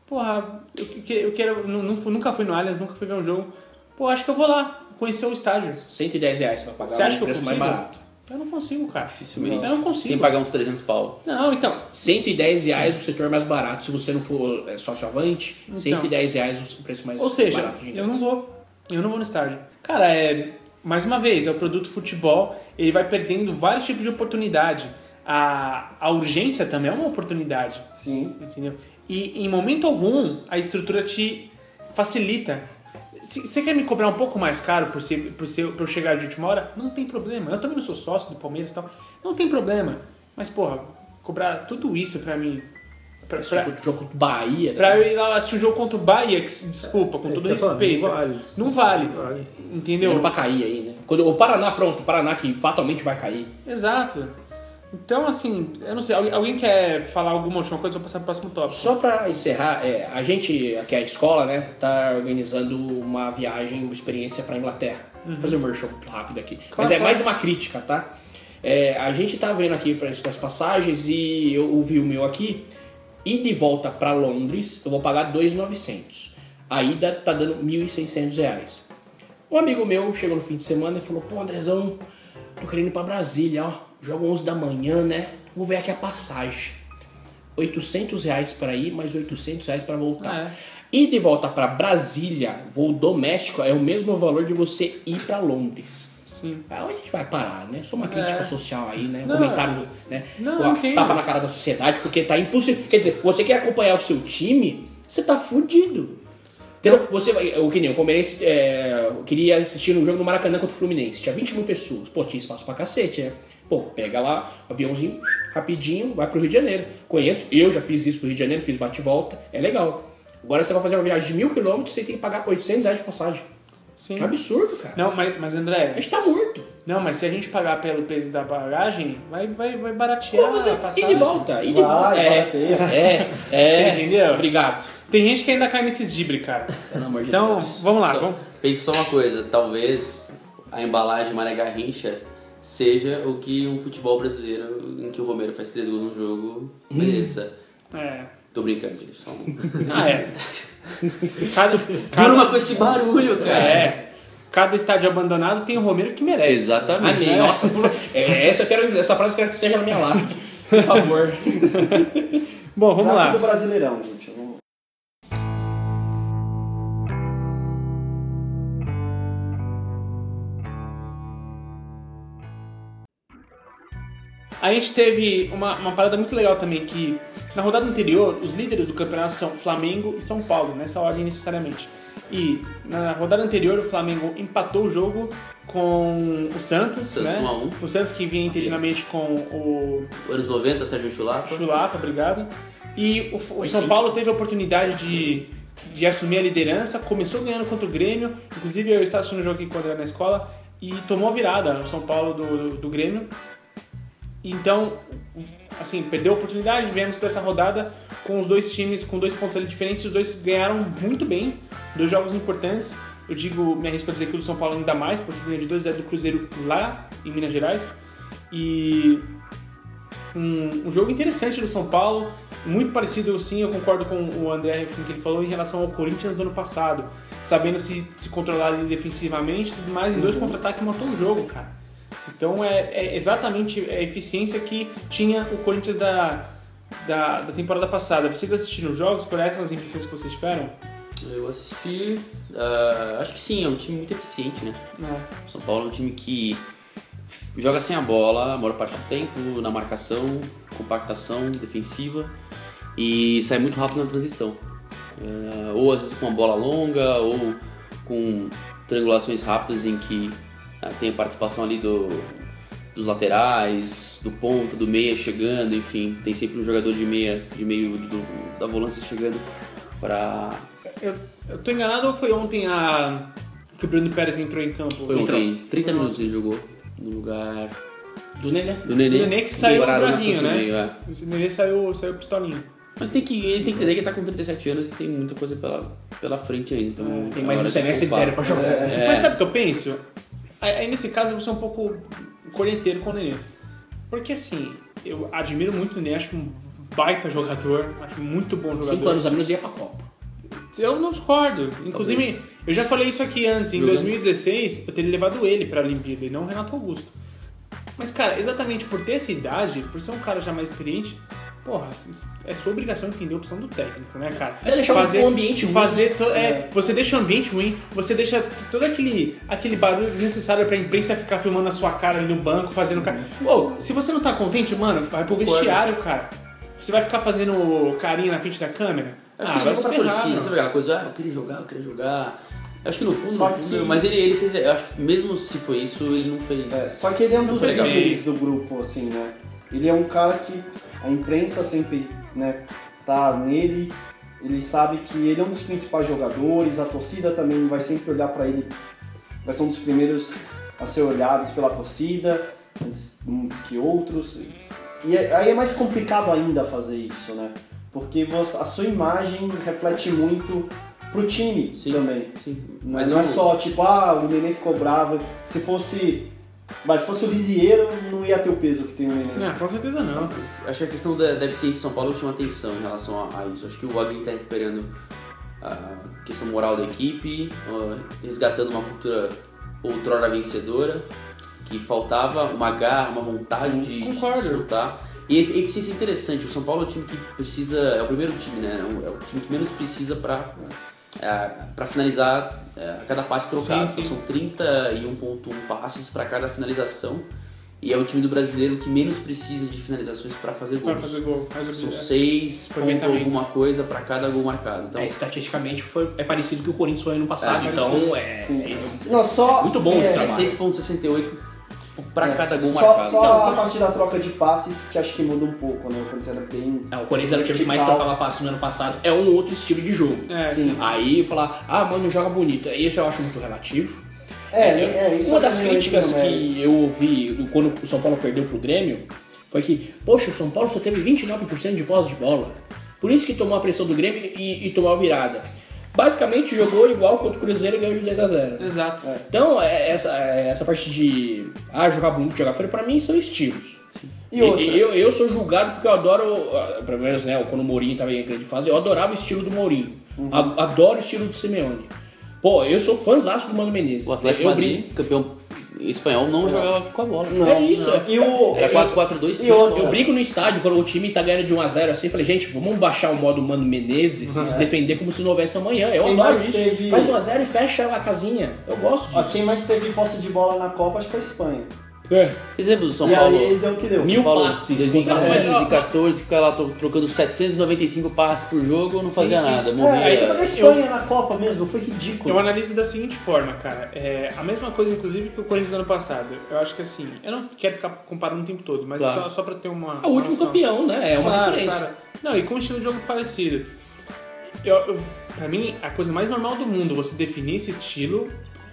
porra, eu, que- eu quero, nu- nu- nunca fui no Allianz, nunca fui ver um jogo. Pô, acho que eu vou lá, conhecer o estádio. 110 reais você vai pagar Você acha um que eu preço mais consigo? barato. Eu não consigo, cara. Dificilmente. Eu não consigo. Sem pagar uns 300 pau. Não, então, 110 reais o setor mais barato. Se você não for é, sócio-avante, Então. 110 reais o preço mais Ou seja, barato. eu não vou. Eu não vou no estádio. Cara, é. Mais uma vez, é o produto futebol, ele vai perdendo vários tipos de oportunidade. A, a urgência também é uma oportunidade, Sim. entendeu? E em momento algum a estrutura te facilita. Se você quer me cobrar um pouco mais caro por, ser, por, ser, por eu chegar de última hora? Não tem problema. Eu também não sou sócio do Palmeiras e tal. Não tem problema. Mas, porra, cobrar tudo isso pra mim. Pra, Esse jogo- jogo contra o Bahia. Pra eu ir lá assistir um jogo contra o Bahia, que se desculpa, com Esse todo tá falando, respeito. não vale, desculpa. Não vale. Vale. Entendeu? Deu pra cair aí, né? Quando o Paraná, pronto, o Paraná que fatalmente vai cair. Exato. Então, assim, eu não sei, alguém, quer falar alguma última coisa? Vou passar pro próximo tópico. Só pra encerrar, é, a gente, aqui a escola, né, tá organizando uma viagem, uma experiência pra Inglaterra. Vou fazer um merchan rápido aqui. Mas é claro. mais uma crítica, tá? É, a gente tá vendo aqui para as passagens e eu ouvi o meu aqui. E de volta pra Londres, eu vou pagar 2.900. A ida tá dando 1.600 reais. Um amigo meu chegou no fim de semana e falou: Pô, Andrezão, tô querendo ir pra Brasília, ó. Jogo 11 da manhã, né? Vou ver aqui a passagem. 800 reais para ir, mais 800 reais para voltar. Ah, E de volta para Brasília, voo doméstico, é o mesmo valor de você ir para Londres. Sim. Aonde a gente vai parar, né? Só uma crítica É. social aí, né? Não, Comentário, né? não, entendo. tapa na cara da sociedade, porque tá impossível. Quer dizer, você quer acompanhar o seu time, você tá fudido. Entendeu? Você vai. O que nem o Palmeirense é, eu queria assistir um jogo no Maracanã contra o Fluminense. Tinha 20 mil pessoas. Pô, tinha espaço pra cacete, né? Pô, pega lá, aviãozinho, rapidinho, vai pro Rio de Janeiro. Conheço, eu já fiz isso pro Rio de Janeiro, fiz bate e volta, é legal. Agora você vai fazer uma viagem de mil quilômetros, você tem que pagar 800 reais de passagem. Sim. É um absurdo, cara. Não, mas, mas A André, gente tá morto. não, mas se a gente pagar pelo peso da bagagem, vai, vai, vai baratear Pô, você, a e de volta, e de Vai, volta. É, barateia. é, é. Você entendeu? Obrigado. Tem gente que ainda cai nesses dibre, cara. Pelo amor de Então, Deus. vamos lá. Só- Vamos... Pense só uma coisa, talvez a embalagem Mané Garrincha seja o que um futebol brasileiro em que o Romero faz três gols no jogo mereça. É. Tô brincando, gente. Só um... Ah, é. Cada, cada, Durma com esse barulho, cara. é. Cada estádio abandonado tem o Romero que merece. Exatamente. Amém. Nossa, por... é, essa, eu quero, essa frase eu quero que esteja na minha lápide. Por favor. Bom, vamos Craque lá. do Brasileirão, gente. Vamos- A gente teve uma, uma parada muito legal também, que na rodada anterior, os líderes do campeonato são Flamengo e São Paulo, nessa ordem necessariamente. E na rodada anterior, o Flamengo empatou o jogo com o Santos, Santos, né? 1 a 1. O Santos que vinha interinamente com o Anos 90, Sérgio Chulapa. Chulapa, obrigado. E o, o São Paulo teve a oportunidade de, de assumir a liderança, começou ganhando contra o Grêmio, inclusive eu estava assistindo o jogo aqui quando era na escola, e tomou a virada o São Paulo do, do, do Grêmio. Então, assim, perdeu a oportunidade, viemos para essa rodada com os dois times com dois pontos ali diferentes, os dois ganharam muito bem, dois jogos importantes. Eu digo, me arrisco a dizer que o do São Paulo ainda mais, porque ganhou de 2 a 0 do Cruzeiro lá em Minas Gerais. E um, um jogo interessante do São Paulo, muito parecido, sim, eu concordo com o André com o que ele falou em relação ao Corinthians do ano passado, sabendo se, se controlar defensivamente, tudo mais, em dois contra-ataques matou o jogo, cara. Então é, é exatamente a eficiência que tinha o Corinthians da, da, da temporada passada. Vocês assistiram os jogos? Foram essas as impressões que vocês tiveram? Eu assisti Ah, acho que sim, é um time muito eficiente, né? É. São Paulo é um time que joga sem a bola a maior parte do tempo, na marcação, compactação defensiva e sai muito rápido na transição. É, ou às vezes com uma bola longa, ou com triangulações rápidas em que tem a participação ali do, dos laterais, do ponta, do meia chegando, enfim, tem sempre um jogador de meia, de meio do- da volância chegando para Eu, eu tô enganado ou foi ontem a... que o Bruno Pérez entrou em campo? foi Entrou. ontem, 30 Foi minutos ele jogou no lugar Do Nenê. do Nenê. O Nenê que saiu O Araruna bravinho, né? meio, é. O Nenê saiu, saiu pistolinho. Mas tem que, ele tem que entender que ele tá com 37 anos e tem muita coisa pela, pela frente ainda. Então Tem é mais um semestre inteiro pra jogar. É. Mas sabe o que eu penso? Aí nesse caso eu vou ser um pouco correnteiro com o Nenê. Porque assim, eu admiro muito o Nenê, acho um baita jogador, acho muito bom jogador. Cinco anos a menos ia pra Copa. Eu não discordo. Inclusive, eu já falei isso aqui antes. Em Jogando. 2016, eu teria levado ele pra Olimpíada e não o Renato Augusto. Mas, cara, exatamente por ter essa idade, por ser um cara já mais experiente, porra, é sua obrigação entender a opção do técnico, né, cara? É deixar o ambiente ruim. fazer to- é, Você deixa o ambiente ruim, você deixa todo aquele, aquele barulho desnecessário pra imprensa ficar filmando a sua cara ali no banco, fazendo. Cara. Ô, se você não tá contente, mano, vai pro vestiário, cara. Você vai ficar fazendo carinha na frente da câmera? Acho Ah, que ele vai pra torcida, mano. sabe aquela coisa? Ah, eu queria jogar, eu queria jogar. Acho que no fundo, Só no fundo, que- mas ele, ele fez. Eu acho que mesmo se foi isso, ele não fez. É, só que ele é um dos líderes do grupo, assim, né? Ele é um cara que a imprensa sempre, né, tá nele. Ele sabe que ele é um dos principais jogadores, a torcida também vai sempre olhar pra ele, vai ser um dos primeiros a ser olhados pela torcida, antes que outros. E é- aí é mais complicado ainda fazer isso, né? Porque a sua imagem reflete muito pro time Sim. também. Sim. Não, Mas não é só tipo, ah, o Nenê ficou bravo. Se fosse. Mas se fosse o Lisieiro, não ia ter o peso que tem o Nenê. Não, com certeza não. Acho que a questão da, da eficiência de São Paulo chama atenção em relação a, a isso. Acho que o Agui está recuperando a questão moral da equipe, resgatando uma cultura outrora vencedora, que faltava uma garra, uma vontade de, de concordo. disputar. E a eficiência é interessante. O São Paulo é o time que precisa, é o primeiro time, né? É o- É o time que menos precisa para para finalizar é, a cada passe trocado. Sim, sim. Então, são 31.1 passes para cada finalização. E é o time do brasileiro que menos precisa de finalizações para fazer Pra gols. fazer gol. Mais São seis ponto Aproveitamento. alguma coisa para cada gol marcado. Então, É, estatisticamente foi, é parecido que o Corinthians foi ano passado, É, então é, é- Não, só. Muito bom sim, esse é, é trabalho. 6.68 para é. cada gol só, marcado. Só Então, a partir da troca de passes que acho que muda um pouco, né? O Corinthians era bem. é, o Corinthians era o time que mais trocava passes no ano passado. É um outro estilo de jogo. É, Sim. Aí falar, ah, mano, joga bonito. Isso eu acho muito relativo. É, É, é, isso Uma é das também críticas que eu ouvi do- quando o São Paulo perdeu pro Grêmio foi que, poxa, o São Paulo só teve 29% de posse de bola. Por isso que tomou a pressão do Grêmio e, e tomou a virada. Basicamente jogou igual contra o Cruzeiro e ganhou de 10 a 0. Exato. Então, é- essa, é- essa parte de ah, jogar bonito, jogar feio, pra mim são estilos. E outra? eu, eu sou julgado porque eu adoro, ah, pelo menos né, quando o Mourinho tava em grande fase, eu adorava o estilo do Mourinho. Uhum. Adoro o estilo do Simeone. Pô, eu sou fãzaço do Mano Menezes. o Atlético eu Madrid, brinco- campeão espanhol, não jogava com a bola. Não, É isso. não. E o. Era 4-4-2 E sim. outra? Eu brinco no estádio quando o time tá ganhando de 1x0 assim, falei, gente, vamos baixar o modo Mano Menezes e se defender como se não houvesse amanhã. Eu Quem adoro mais isso. teve- Faz 1x0 e fecha a casinha. Eu gosto Ó, disso. quem mais teve posse de bola na Copa acho que foi a Espanha. É. Vocês lembram do São e Paulo? aí deu o que deu. Mil São Paulo, passes 2013, contra- 2014, ficar lá tro- trocando 795 passes por jogo, não fazia sim. nada, É, morria. aí foi pra Espanha na Copa mesmo, foi ridículo. Eu analiso da seguinte forma, cara. É a mesma coisa, inclusive, que o Corinthians ano passado. Eu acho que assim, eu não quero ficar comparando o tempo todo, mas Claro. só, só pra ter uma. É o último noção. campeão, né? É uma Claro, referência. claro. Não, e com um estilo de jogo parecido. Eu, eu, pra mim, a coisa mais normal do mundo é você definir esse estilo,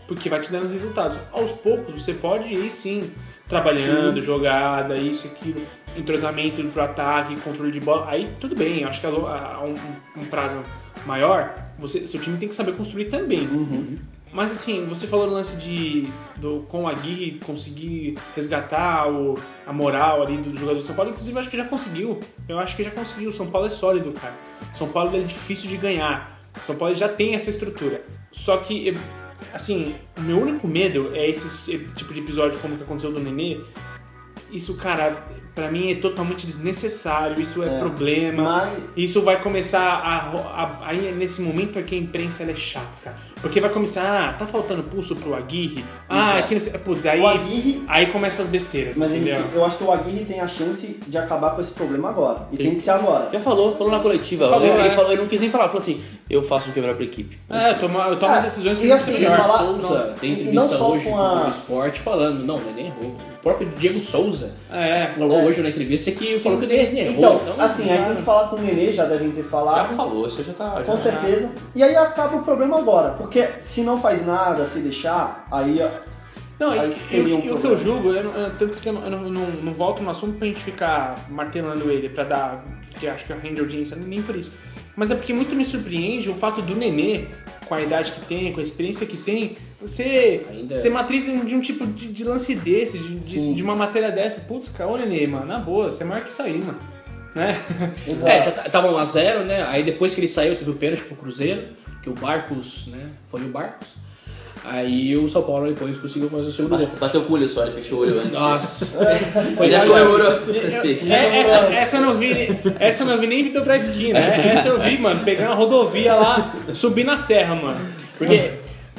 porque vai te dando resultados. Aos poucos, você pode ir sim, trabalhando, jogada, isso, aquilo, entrosamento pro ataque, controle de bola. Aí tudo bem, acho que a um, um prazo maior, você, seu time tem que saber construir também. Mas assim, você falou no lance de do, com a Gui conseguir resgatar o, a moral ali do jogador do São Paulo, inclusive eu acho que já conseguiu. Eu acho que já conseguiu. O São Paulo é sólido, cara. São Paulo é difícil de ganhar. São Paulo já tem essa estrutura. Só que, assim, meu único medo é esse tipo de episódio como que aconteceu do Nenê. Isso, cara, pra mim é totalmente desnecessário, isso é, É. problema. Mas Isso vai começar a, a- Aí nesse momento é que a imprensa ela é chata, cara. Porque vai começar, ah, tá faltando pulso pro Aguirre. Ah, aqui não sei. Putz, aí. o Aguirre Aí começa as besteiras, Mas ele- eu acho que o Aguirre tem a chance de acabar com esse problema agora. E tem que ser agora. Já falou, falou na coletiva. Falou, ele, ele é. falou, ele não quis nem falar, falou assim, eu faço o que é melhor pra equipe. É, eu tomo, eu tomo Ah, as decisões que e eu assim, melhor. falar- Souza não, tem entrevista não só hoje a- o esporte falando, não, ele nem errou. O próprio Diego Souza É, falou hoje na entrevista que Sim, falou que sim. ele errou. Então, assim, aí tem que falar com o Nenê, já devem ter Já falado. falou, isso já tá. Com já- certeza. E aí acaba o problema agora. Porque se não faz nada, se deixar, aí. Não, Aí e, e um o que eu julgo, eu, eu- tanto que eu, não, eu não, não- volto no assunto pra gente ficar martelando ele, pra dar. Porque acho que rende audiência, nem por isso. Mas é porque muito me surpreende o fato do Nenê, com a idade que tem, com a experiência que tem, você Ainda- ser matriz de um tipo de, de lance desse, de, de, de uma matéria dessa. Putz, cara, ô Nenê, mano, na boa, você é maior que isso aí, mano. Né? Exato. É, já tava 1x0, né? Aí depois que ele saiu, teve o pênalti pro Cruzeiro, que o Barcos, né? Foi o Barcos. Aí o São Paulo depois conseguiu fazer o segundo gol. Bateu o olho só, ele fechou o olho antes. Nossa. Foi já comemorou. Assim. É, essa, essa eu não vi, essa eu não vi nem Vitor pra esquina. É, Essa eu vi, mano, pegando a rodovia lá, subir na serra, mano. Porque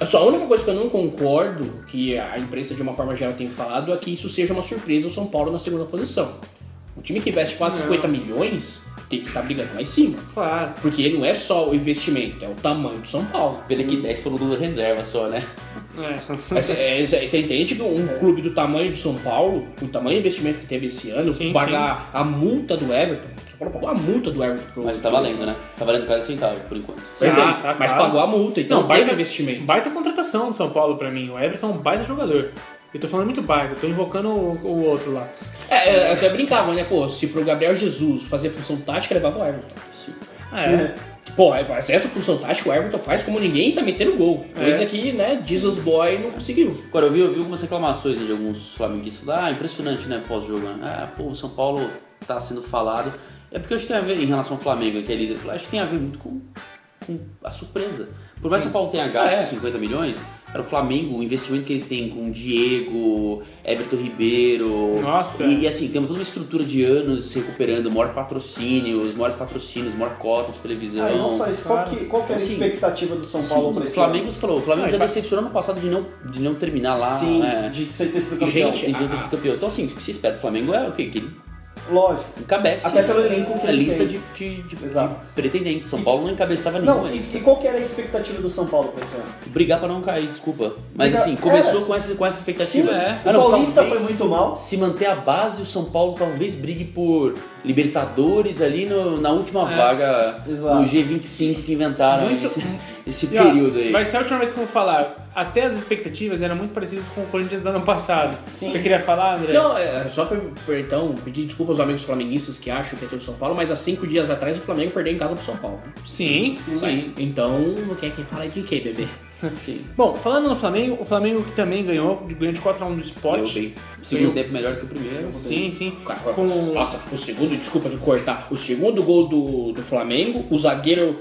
só a única coisa que eu não concordo, que a imprensa de uma forma geral tem falado, é que isso seja uma surpresa o São Paulo na segunda posição. O time que investe quase 50 milhões tem que estar brigando lá em cima. Claro. Porque não é só o investimento, é o tamanho do São Paulo. Pena que 10 foram do reserva só, né? É. Mas, é, Você entende que um clube do tamanho do São Paulo, com o tamanho do investimento que teve esse ano, Sim, pagar a multa do Everton, São Paulo pagou a multa do Everton pro Mas tá valendo, né? Tá valendo cada centavo, por enquanto. Perfeito, Ah, tá, mas claro. pagou a multa, então Não, baita baita- investimento. Baita contratação do São Paulo pra mim. O Everton é um baita jogador. Eu tô falando muito baita, tô invocando o, o outro lá. É, é, até brincava, né? Pô, se pro Gabriel Jesus fazer função tática, levava o Everton. É. Pô, aí faz essa função tática o Everton faz como ninguém tá metendo gol. Coisa É. que, né, Jesus Boy não conseguiu. Agora, eu vi, eu vi algumas reclamações né, de alguns flamenguistas ah, impressionante, né, pós-jogo. Né? Ah, pô, o São Paulo tá sendo falado. É porque eu acho que tem a ver, em relação ao Flamengo, que é líder, eu acho que tem a ver muito com, com a surpresa. Por mais que o São Paulo tenha gasto É. 50 milhões, era o Flamengo, o investimento que ele tem com o Diego, Everton Ribeiro. Nossa. E, e, assim, temos toda uma estrutura de anos se recuperando, maior patrocínio, os maiores patrocínios, maior cota de televisão. Ah, não só isso, qual que, qual que é a Assim, expectativa do São Paulo pra o esse Flamengo, ano? falou, o Flamengo Ah, já decepcionou no passado de não, de não terminar lá. Sim, né? de ser ter sido campeão. Gente, Eles iam ter sido campeão. Então, assim, o que se espera do Flamengo é o quê? Que ele Lógico. encabece Até pelo elenco que a ele lista tem. de, de, de- Exato. de pretendentes. São Paulo não encabeçava Não, nenhuma e, lista. e qual que era a expectativa do São Paulo pra esse ano? Brigar pra não cair, desculpa. Mas Brigar- assim, começou era. com essa, com essa expectativa. Sim, é. o Paulista foi muito mal. Se manter a base, o São Paulo talvez brigue por Libertadores ali no- na última É. vaga Exato. no G25 que inventaram Muito- esse, esse E, ó, período aí. Vai ser a última vez que eu vou falar. Até as expectativas eram muito parecidas com o Corinthians do ano passado. Sim. Você queria falar, André? Não, é só pra, pra, então pedir desculpa aos amigos flamenguistas que acham que é tudo São Paulo, mas há cinco dias atrás o Flamengo perdeu em casa pro São Paulo. Sim. Isso aí. Então, não quer quem fala de quê, bebê? Sim. Bom, falando no Flamengo, o Flamengo que também ganhou, ganhou de 4x1 do Deu Sport. bem. Segundo tempo melhor que o primeiro. Sim, sim. Cara, Com... Nossa, o segundo, desculpa de cortar, o segundo gol do, do Flamengo, o zagueiro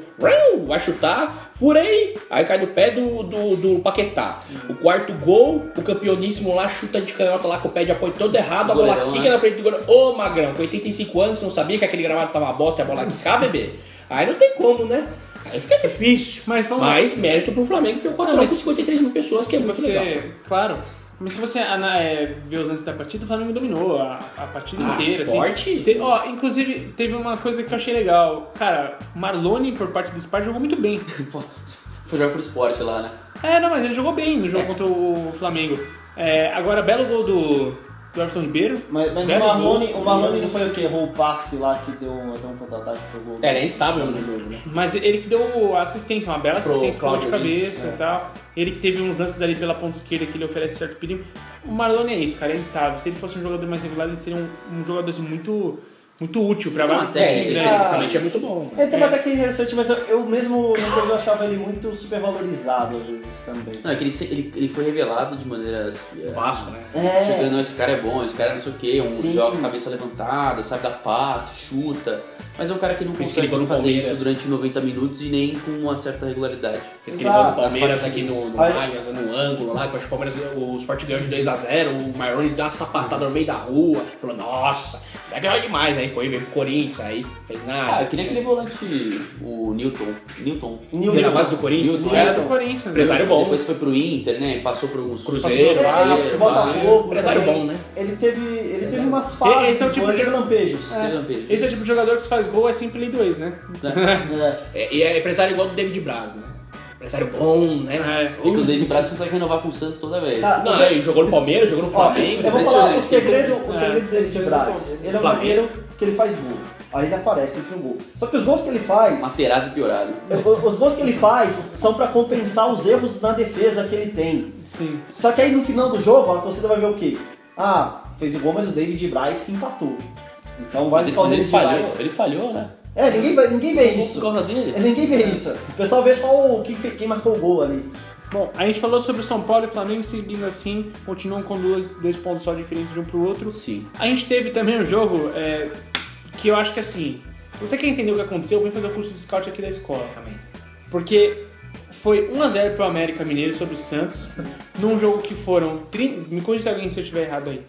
vai chutar, furei, aí cai no pé do, do, do Paquetá. O quarto gol, o campeoníssimo lá chuta de canhota lá com o pé de apoio todo errado, a bola quica né? na frente do goleiro. Ô Magrão, com 85 anos, não sabia que aquele gramado tava bosta e a bola quicar, bebê? Aí não tem como, né? Aí fica difícil. Mas vamos lá. Mas mérito pro Flamengo, que foi 4 Não, com mas 53 mil pessoas, que é muito você, legal. Claro. Mas se você é, ver os lances da partida, o Flamengo dominou a, a partida Ah, inteira. esporte? Assim. Te- ó, inclusive, teve uma coisa que eu achei legal. Cara, Marlone, por parte do Sport, jogou muito bem. Foi jogar pro esporte lá, né? É, não, mas ele jogou bem no jogo contra o Flamengo. É, agora, belo gol do, do Everton Ribeiro. Mas, mas o gol. o Marlone não foi o que? Errou o passe lá que deu até um contra-ataque pro gol. É, é instável no jogo, né? Mas ele que deu a assistência, uma bela Pro assistência gol de cabeça e tal. Ele que teve uns lances ali pela ponta esquerda que ele oferece certo perigo. O Marlone é isso, cara, é instável. Se ele fosse um jogador mais regular, ele seria um, um jogador assim, muito, muito útil pra Então, até grande. Ah, Tecnicamente é muito bom. Ele tem uma técnica interessante, mas eu, eu mesmo no coisa eu achava ele muito supervalorizado às vezes também. Não, é que ele, ele, ele foi revelado de maneiras. é, Vasco, né? É, Chegando, não, esse cara é bom, esse cara não sei o quê, um Sim. joga cabeça levantada, sabe dar passe, chuta. Mas é um cara que não consegue no fazer Palmeiras. isso durante 90 minutos e nem com uma certa regularidade. Esse que ele Exato. Palmeiras aqui no, no no ângulo lá, que eu acho que o Palmeiras, o Sport ganhou de 2x0, o Marrone deu uma sapatada no meio da rua, falou, nossa, vai ganhar demais, aí foi, veio pro Corinthians, aí fez nada. Ah, que nem aquele volante, o Newton. Newton. Newton. Na base do Corinthians, Newton. Era do Corinthians. né? Empresário bom. Depois foi pro Inter, né? Passou por alguns Cruzeiro, Cruzeiro, Botafogo. Empresário bom, né? Ele teve, ele teve umas fases Esse é o tipo de de- lampejos. Esse é o tipo de jogador que se faz gol, é sempre lei do ex, né? É. É, e é empresário igual do David Braz, né? Empresário bom, né? É. É que o David Braz consegue renovar com o Santos toda vez. Tá. Não, ele jogou no Palmeiras, jogou no Ó, Flamengo. eu vou falar o segredo, o É, segredo dele de segredo Braz. Ele é um zagueiro que ele faz gol. Aí ele aparece entre um gol. Só que os gols que ele faz, Materazzi piorado. os gols que ele faz são pra compensar os erros na defesa que ele tem. Sim. Só que aí no final do jogo a torcida vai ver o quê? Ah, fez o gol, mas o David Braz que empatou. Então vai Mas ele, ficar o ele David falhou, Braz. ele falhou, né? É, ninguém, ninguém vê Por isso. causa dele. Ninguém vê isso. O pessoal vê só o quem, quem marcou o gol ali. Bom, a gente falou sobre o São Paulo e Flamengo seguindo assim, continuam com dois, dois pontos só de diferença de um pro outro. Sim. A gente teve também um jogo é, que eu acho que assim, você quer entender o que aconteceu, vem fazer o curso de scout aqui da escola também. Porque foi 1x0 pro América Mineiro sobre o Santos, num jogo que foram. Me corrija alguém se eu estiver errado aí.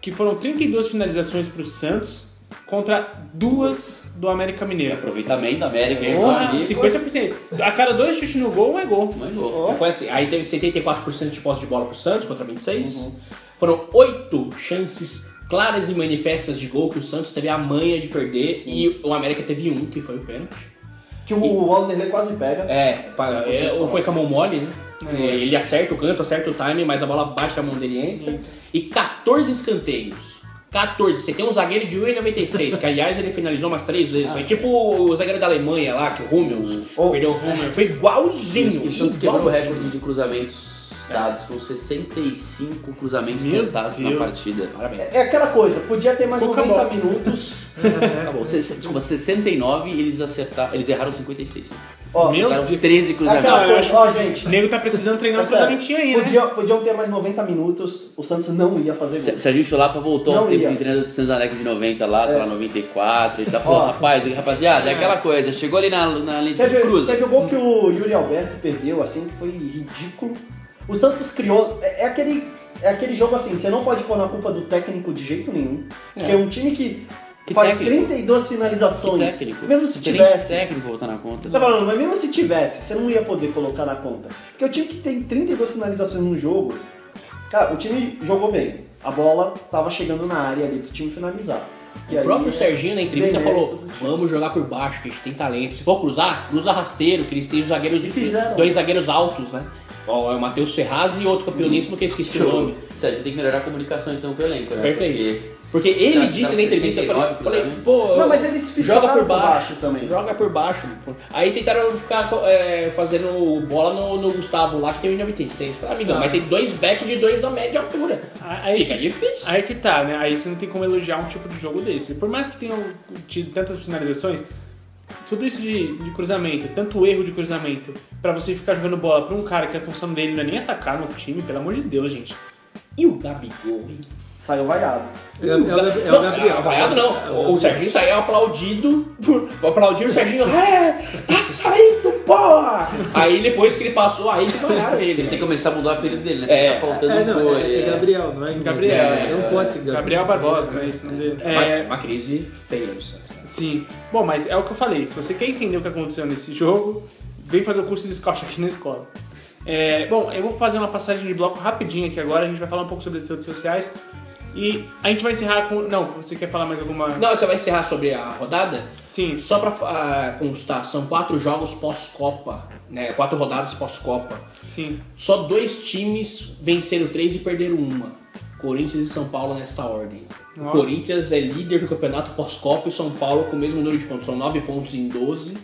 Que foram 32 finalizações pro Santos contra duas do América Mineiro. Aproveitamento da América, Porra, amigo? 50%. A cada dois chutes no gol, um é gol. Não é gol. E Foi assim, aí teve 74% de posse de bola pro Santos contra 26. Foram oito chances claras e manifestas de gol que o Santos teve a manha de perder e o América teve um, que foi o pênalti. Que o Walter quase pega. É, pa- é, ou foi com a mão mole, né? Ele acerta o canto, acerta o time, mas a bola bate na mão dele e entra. E 14 escanteios. 14. Você tem um zagueiro de 1,96, que aliás ele finalizou umas três vezes. Foi tipo o zagueiro da Alemanha lá, que o Hummels Oh. perdeu o Hummels. Foi igualzinho. O Santos quebrou o recorde de cruzamentos dados, com 65 cruzamentos Meu tentados na Deus. partida. Parabéns. É aquela coisa, podia ter mais Pouca 90 bola. minutos. Acabou. Se- se- Desculpa, 69 e eles acertaram, eles erraram 56. Ó, Meu Acertaram Deus. 13 é cruzamentos. aquela eu coisa, acho- ó, gente. O nego tá precisando treinar é um sério, cruzamentinho aí, né? podia- Podiam ter mais 90 minutos, o Santos não ia fazer gol. Se, se a gente olhar pra voltar Não um tempo ia. de treinador de Santos na década de 90 lá, sei É. lá, 94, ele tá falando, Ó. rapaz, rapaziada, é aquela coisa, chegou ali na, na linha de Teve, cruza. teve o gol que o Yuri Alberto perdeu, assim, que foi ridículo. O Santos criou. É, é aquele, é aquele jogo assim, você não pode pôr na culpa do técnico de jeito nenhum. Porque é um time que, Que faz técnico? 32 Que finalizações. técnico. Mesmo se tem tivesse. técnico botar na conta. Tá falando, mas mesmo se tivesse, você não ia poder colocar na conta. Porque o time que tem 32 finalizações no jogo, cara, o time jogou bem. A bola tava chegando na área ali pro time finalizar. E O aí, próprio é, Serginho na entrevista falou: vamos jogar por baixo, que a gente tem talento. Se for cruzar, cruza rasteiro, que eles têm os zagueiros, fizeram. dois zagueiros altos, né? Ó, é o Matheus Ferraz e outro campeoníssimo que eu esqueci o nome. Sérgio, tem que melhorar a comunicação então com o elenco, né? Perfeito. Porque Os ele caras disse na ficaram entrevista, eu falei, 69 falei, cruzamentos. pô, Não, mas eles joga por por baixo, baixo também. Joga por baixo. Aí tentaram ficar é, fazendo bola no, no Gustavo lá, que tem 1,96. Falei, amigão, Ah. mas tem dois backs de dois da média altura. Aí, Fica difícil. Aí que tá, né? Aí você não tem como elogiar um tipo de jogo desse. Por mais que tenham tido tantas finalizações, tudo isso de, de cruzamento, tanto erro de cruzamento, pra você ficar jogando bola pra um cara que a função dele não é nem atacar no time, pelo amor de Deus, gente. E o Gabigol, hein? Saiu vaiado. É, é é o Gabriel. vaiado não. É O, Serginho saiu aplaudido. Por, aplaudiu o Serginho. É, tá saindo, porra! Aí depois que ele passou, aí que vaiaram ele. Ele tem que né? começar a mudar o apelido dele, né? É. Tá faltando É, os não, é, é é. Gabriel, não é Gabriel, né? Não pode ser Gabriel. Gabriel Barbosa, né? Isso não dele. Uma- É, Uma crise feia do Santos. Sim. Bom, mas é o que eu falei. Se você quer entender o que aconteceu nesse jogo, vem fazer o curso de scout aqui na escola. É, bom, eu vou fazer uma passagem de bloco rapidinho aqui agora. A gente vai falar um pouco sobre as redes sociais. E a gente vai encerrar com. Não, você quer falar mais alguma. Não, você vai encerrar sobre a rodada? Sim. Só pra ah, constar, são quatro jogos pós-Copa, né? Quatro rodadas pós-Copa. Sim. Só dois times venceram três e perderam uma. Corinthians e São Paulo nesta ordem. O Ó. Corinthians é líder do campeonato pós-Copa e São Paulo com o mesmo número de pontos. São nove pontos em 12.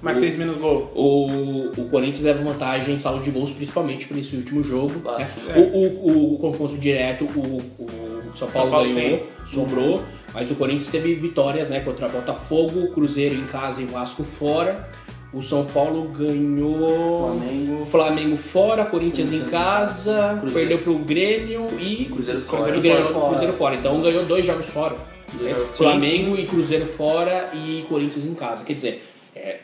Mais seis menos gol. O, o Corinthians leva vantagem em saldo de gols, principalmente por esse último jogo. É. O, o, o confronto direto, o, o São Paulo, Paulo ganhou, tem. sobrou, mas o Corinthians teve vitórias né, contra Botafogo, Cruzeiro em casa e Vasco fora. O São Paulo ganhou Flamengo. Flamengo fora, Corinthians em Corinthians em casa, Cruzeiro. perdeu pro Grêmio e Cruzeiro Cruzeiro, fora. ganhou- Fora. Cruzeiro fora. Então ganhou dois jogos fora. Dois É, jogos- Flamengo e Cruzeiro fora e Corinthians em casa. Quer dizer, é,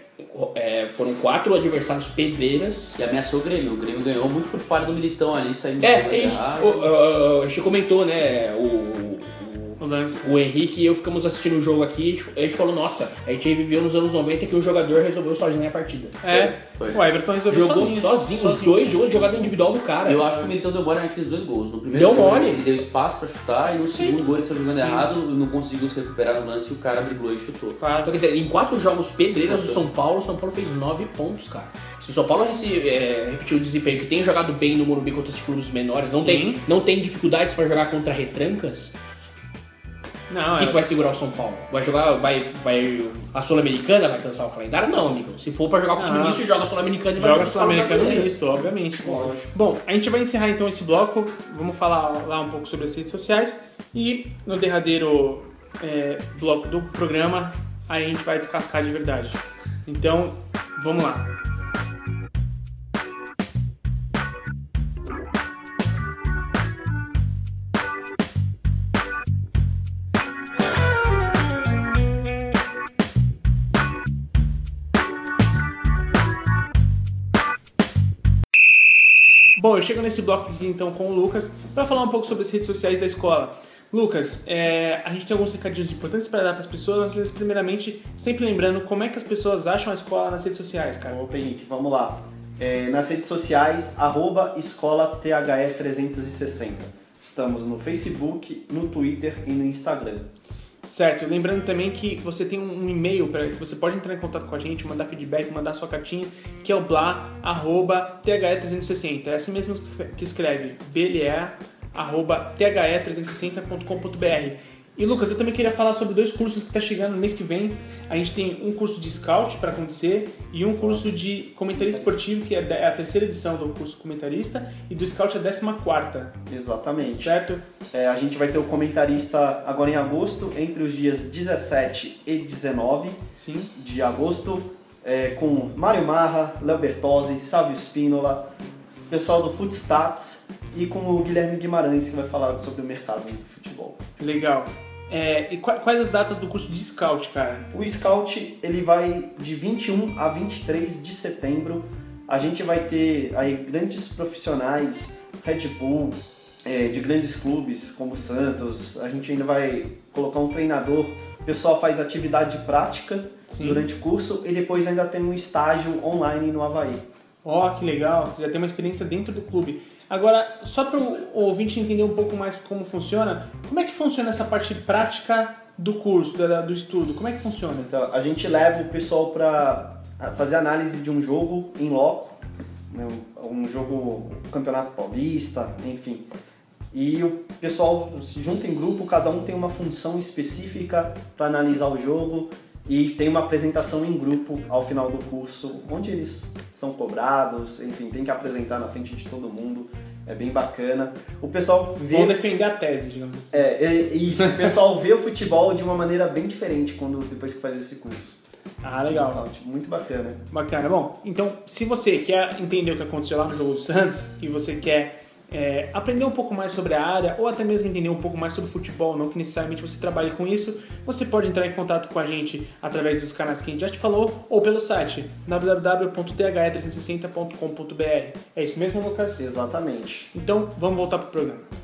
é, foram quatro adversários pedreiras. E ameaçou o Grêmio. O Grêmio ganhou muito por falha do Militão ali, saindo É, é isso. O, o, o, a gente comentou, né? O, O lance. o, o Henrique e eu ficamos assistindo o jogo aqui. A gente falou, nossa, a gente viveu nos anos 90 que um jogador resolveu sozinho a partida. É, Foi. o Everton resolveu Jogou sozinho. sozinho, os dois jogos de jogada individual do cara. Eu acho que o Militão deu mole naqueles dois gols. No primeiro Deu gol, mole. ele deu espaço pra chutar e no segundo gol ele saiu jogando Sim. errado, não conseguiu se recuperar no lance e o cara driblou e chutou. Claro. Então, quer dizer, em quatro jogos pedreiras do São Paulo, o São Paulo fez nove pontos, cara. Se o São Paulo é, repetiu o desempenho que tem jogado bem no Morumbi contra os clubes menores, não Sim. tem, não tem dificuldades pra jogar contra retrancas, Não, o que, é. que vai segurar o São Paulo? Vai jogar, vai, vai a Sul-Americana, vai cansar o calendário? Não, amigo. Se for pra jogar com o time Não. misto, joga a Sul-Americana e vai Joga jogar Sul-Americano brasileiro. misto, obviamente. Lógico. Bom, a gente vai encerrar então esse bloco. Vamos falar lá um pouco sobre as redes sociais. E no derradeiro é, bloco do programa, aí a gente vai descascar de verdade. Então, vamos lá. Chego nesse bloco aqui então com o Lucas para falar um pouco sobre as redes sociais da escola. Lucas, é, a gente tem alguns recadinhos importantes para dar para as pessoas, mas primeiramente, sempre lembrando como é que as pessoas acham a escola nas redes sociais, cara. Opa, Henrique, vamos lá. É, nas redes sociais, arroba escola THE360. Estamos no Facebook, no Twitter e no Instagram. Certo, lembrando também que você tem um e-mail para que você pode entrar em contato com a gente, mandar feedback, mandar sua cartinha, que é o bla@the360. É assim mesmo que escreve, ble@the360.com.br. E Lucas, eu também queria falar sobre dois cursos que está chegando no mês que vem. A gente tem um curso de scout para acontecer e um curso de comentarista esportivo, que é a terceira edição do curso comentarista, e do scout é a décima quarta, Exatamente. certo? É, a gente vai ter o comentarista agora em agosto, entre os dias 17 e 19 Sim. de agosto, é, com Mário Marra, Léo Bertozzi, Sávio Spínola, pessoal do Footstats e com o Guilherme Guimarães, que vai falar sobre o mercado do futebol. Legal. É, e qua- quais as datas do curso de scout, cara? O Scout ele vai de 21 a 23 de setembro. A gente vai ter aí grandes profissionais, Red Bull, é, de grandes clubes como Santos. A gente ainda vai colocar um treinador. O pessoal faz atividade prática Sim. durante o curso e depois ainda tem um estágio online no Havaí. Ó, que legal, você já tem uma experiência dentro do clube. Agora, só para o ouvinte entender um pouco mais como funciona, como é que funciona essa parte prática do curso, do estudo? Como é que funciona? Então, a gente leva o pessoal para fazer análise de um jogo em loco, né, um um jogo um campeonato paulista, enfim. E o pessoal se junta em grupo, cada um tem uma função específica para analisar o jogo e tem uma apresentação em grupo ao final do curso, onde eles são cobrados, enfim, tem que apresentar na frente de todo mundo. É bem bacana. O pessoal vê Vão defender a tese, digamos assim. é, é isso, o pessoal vê o futebol de uma maneira bem diferente quando depois que faz esse curso. Ah, legal. Scout, Muito bacana. Bacana. Bom, então, se você quer entender o que aconteceu lá no jogo do Santos e você quer é, aprender um pouco mais sobre a área ou até mesmo entender um pouco mais sobre futebol, não que necessariamente você trabalhe com isso, você pode entrar em contato com a gente através dos canais que a gente já te falou ou pelo site www.th360.com.br. É isso mesmo, Lucas? Exatamente. Então, vamos voltar pro programa.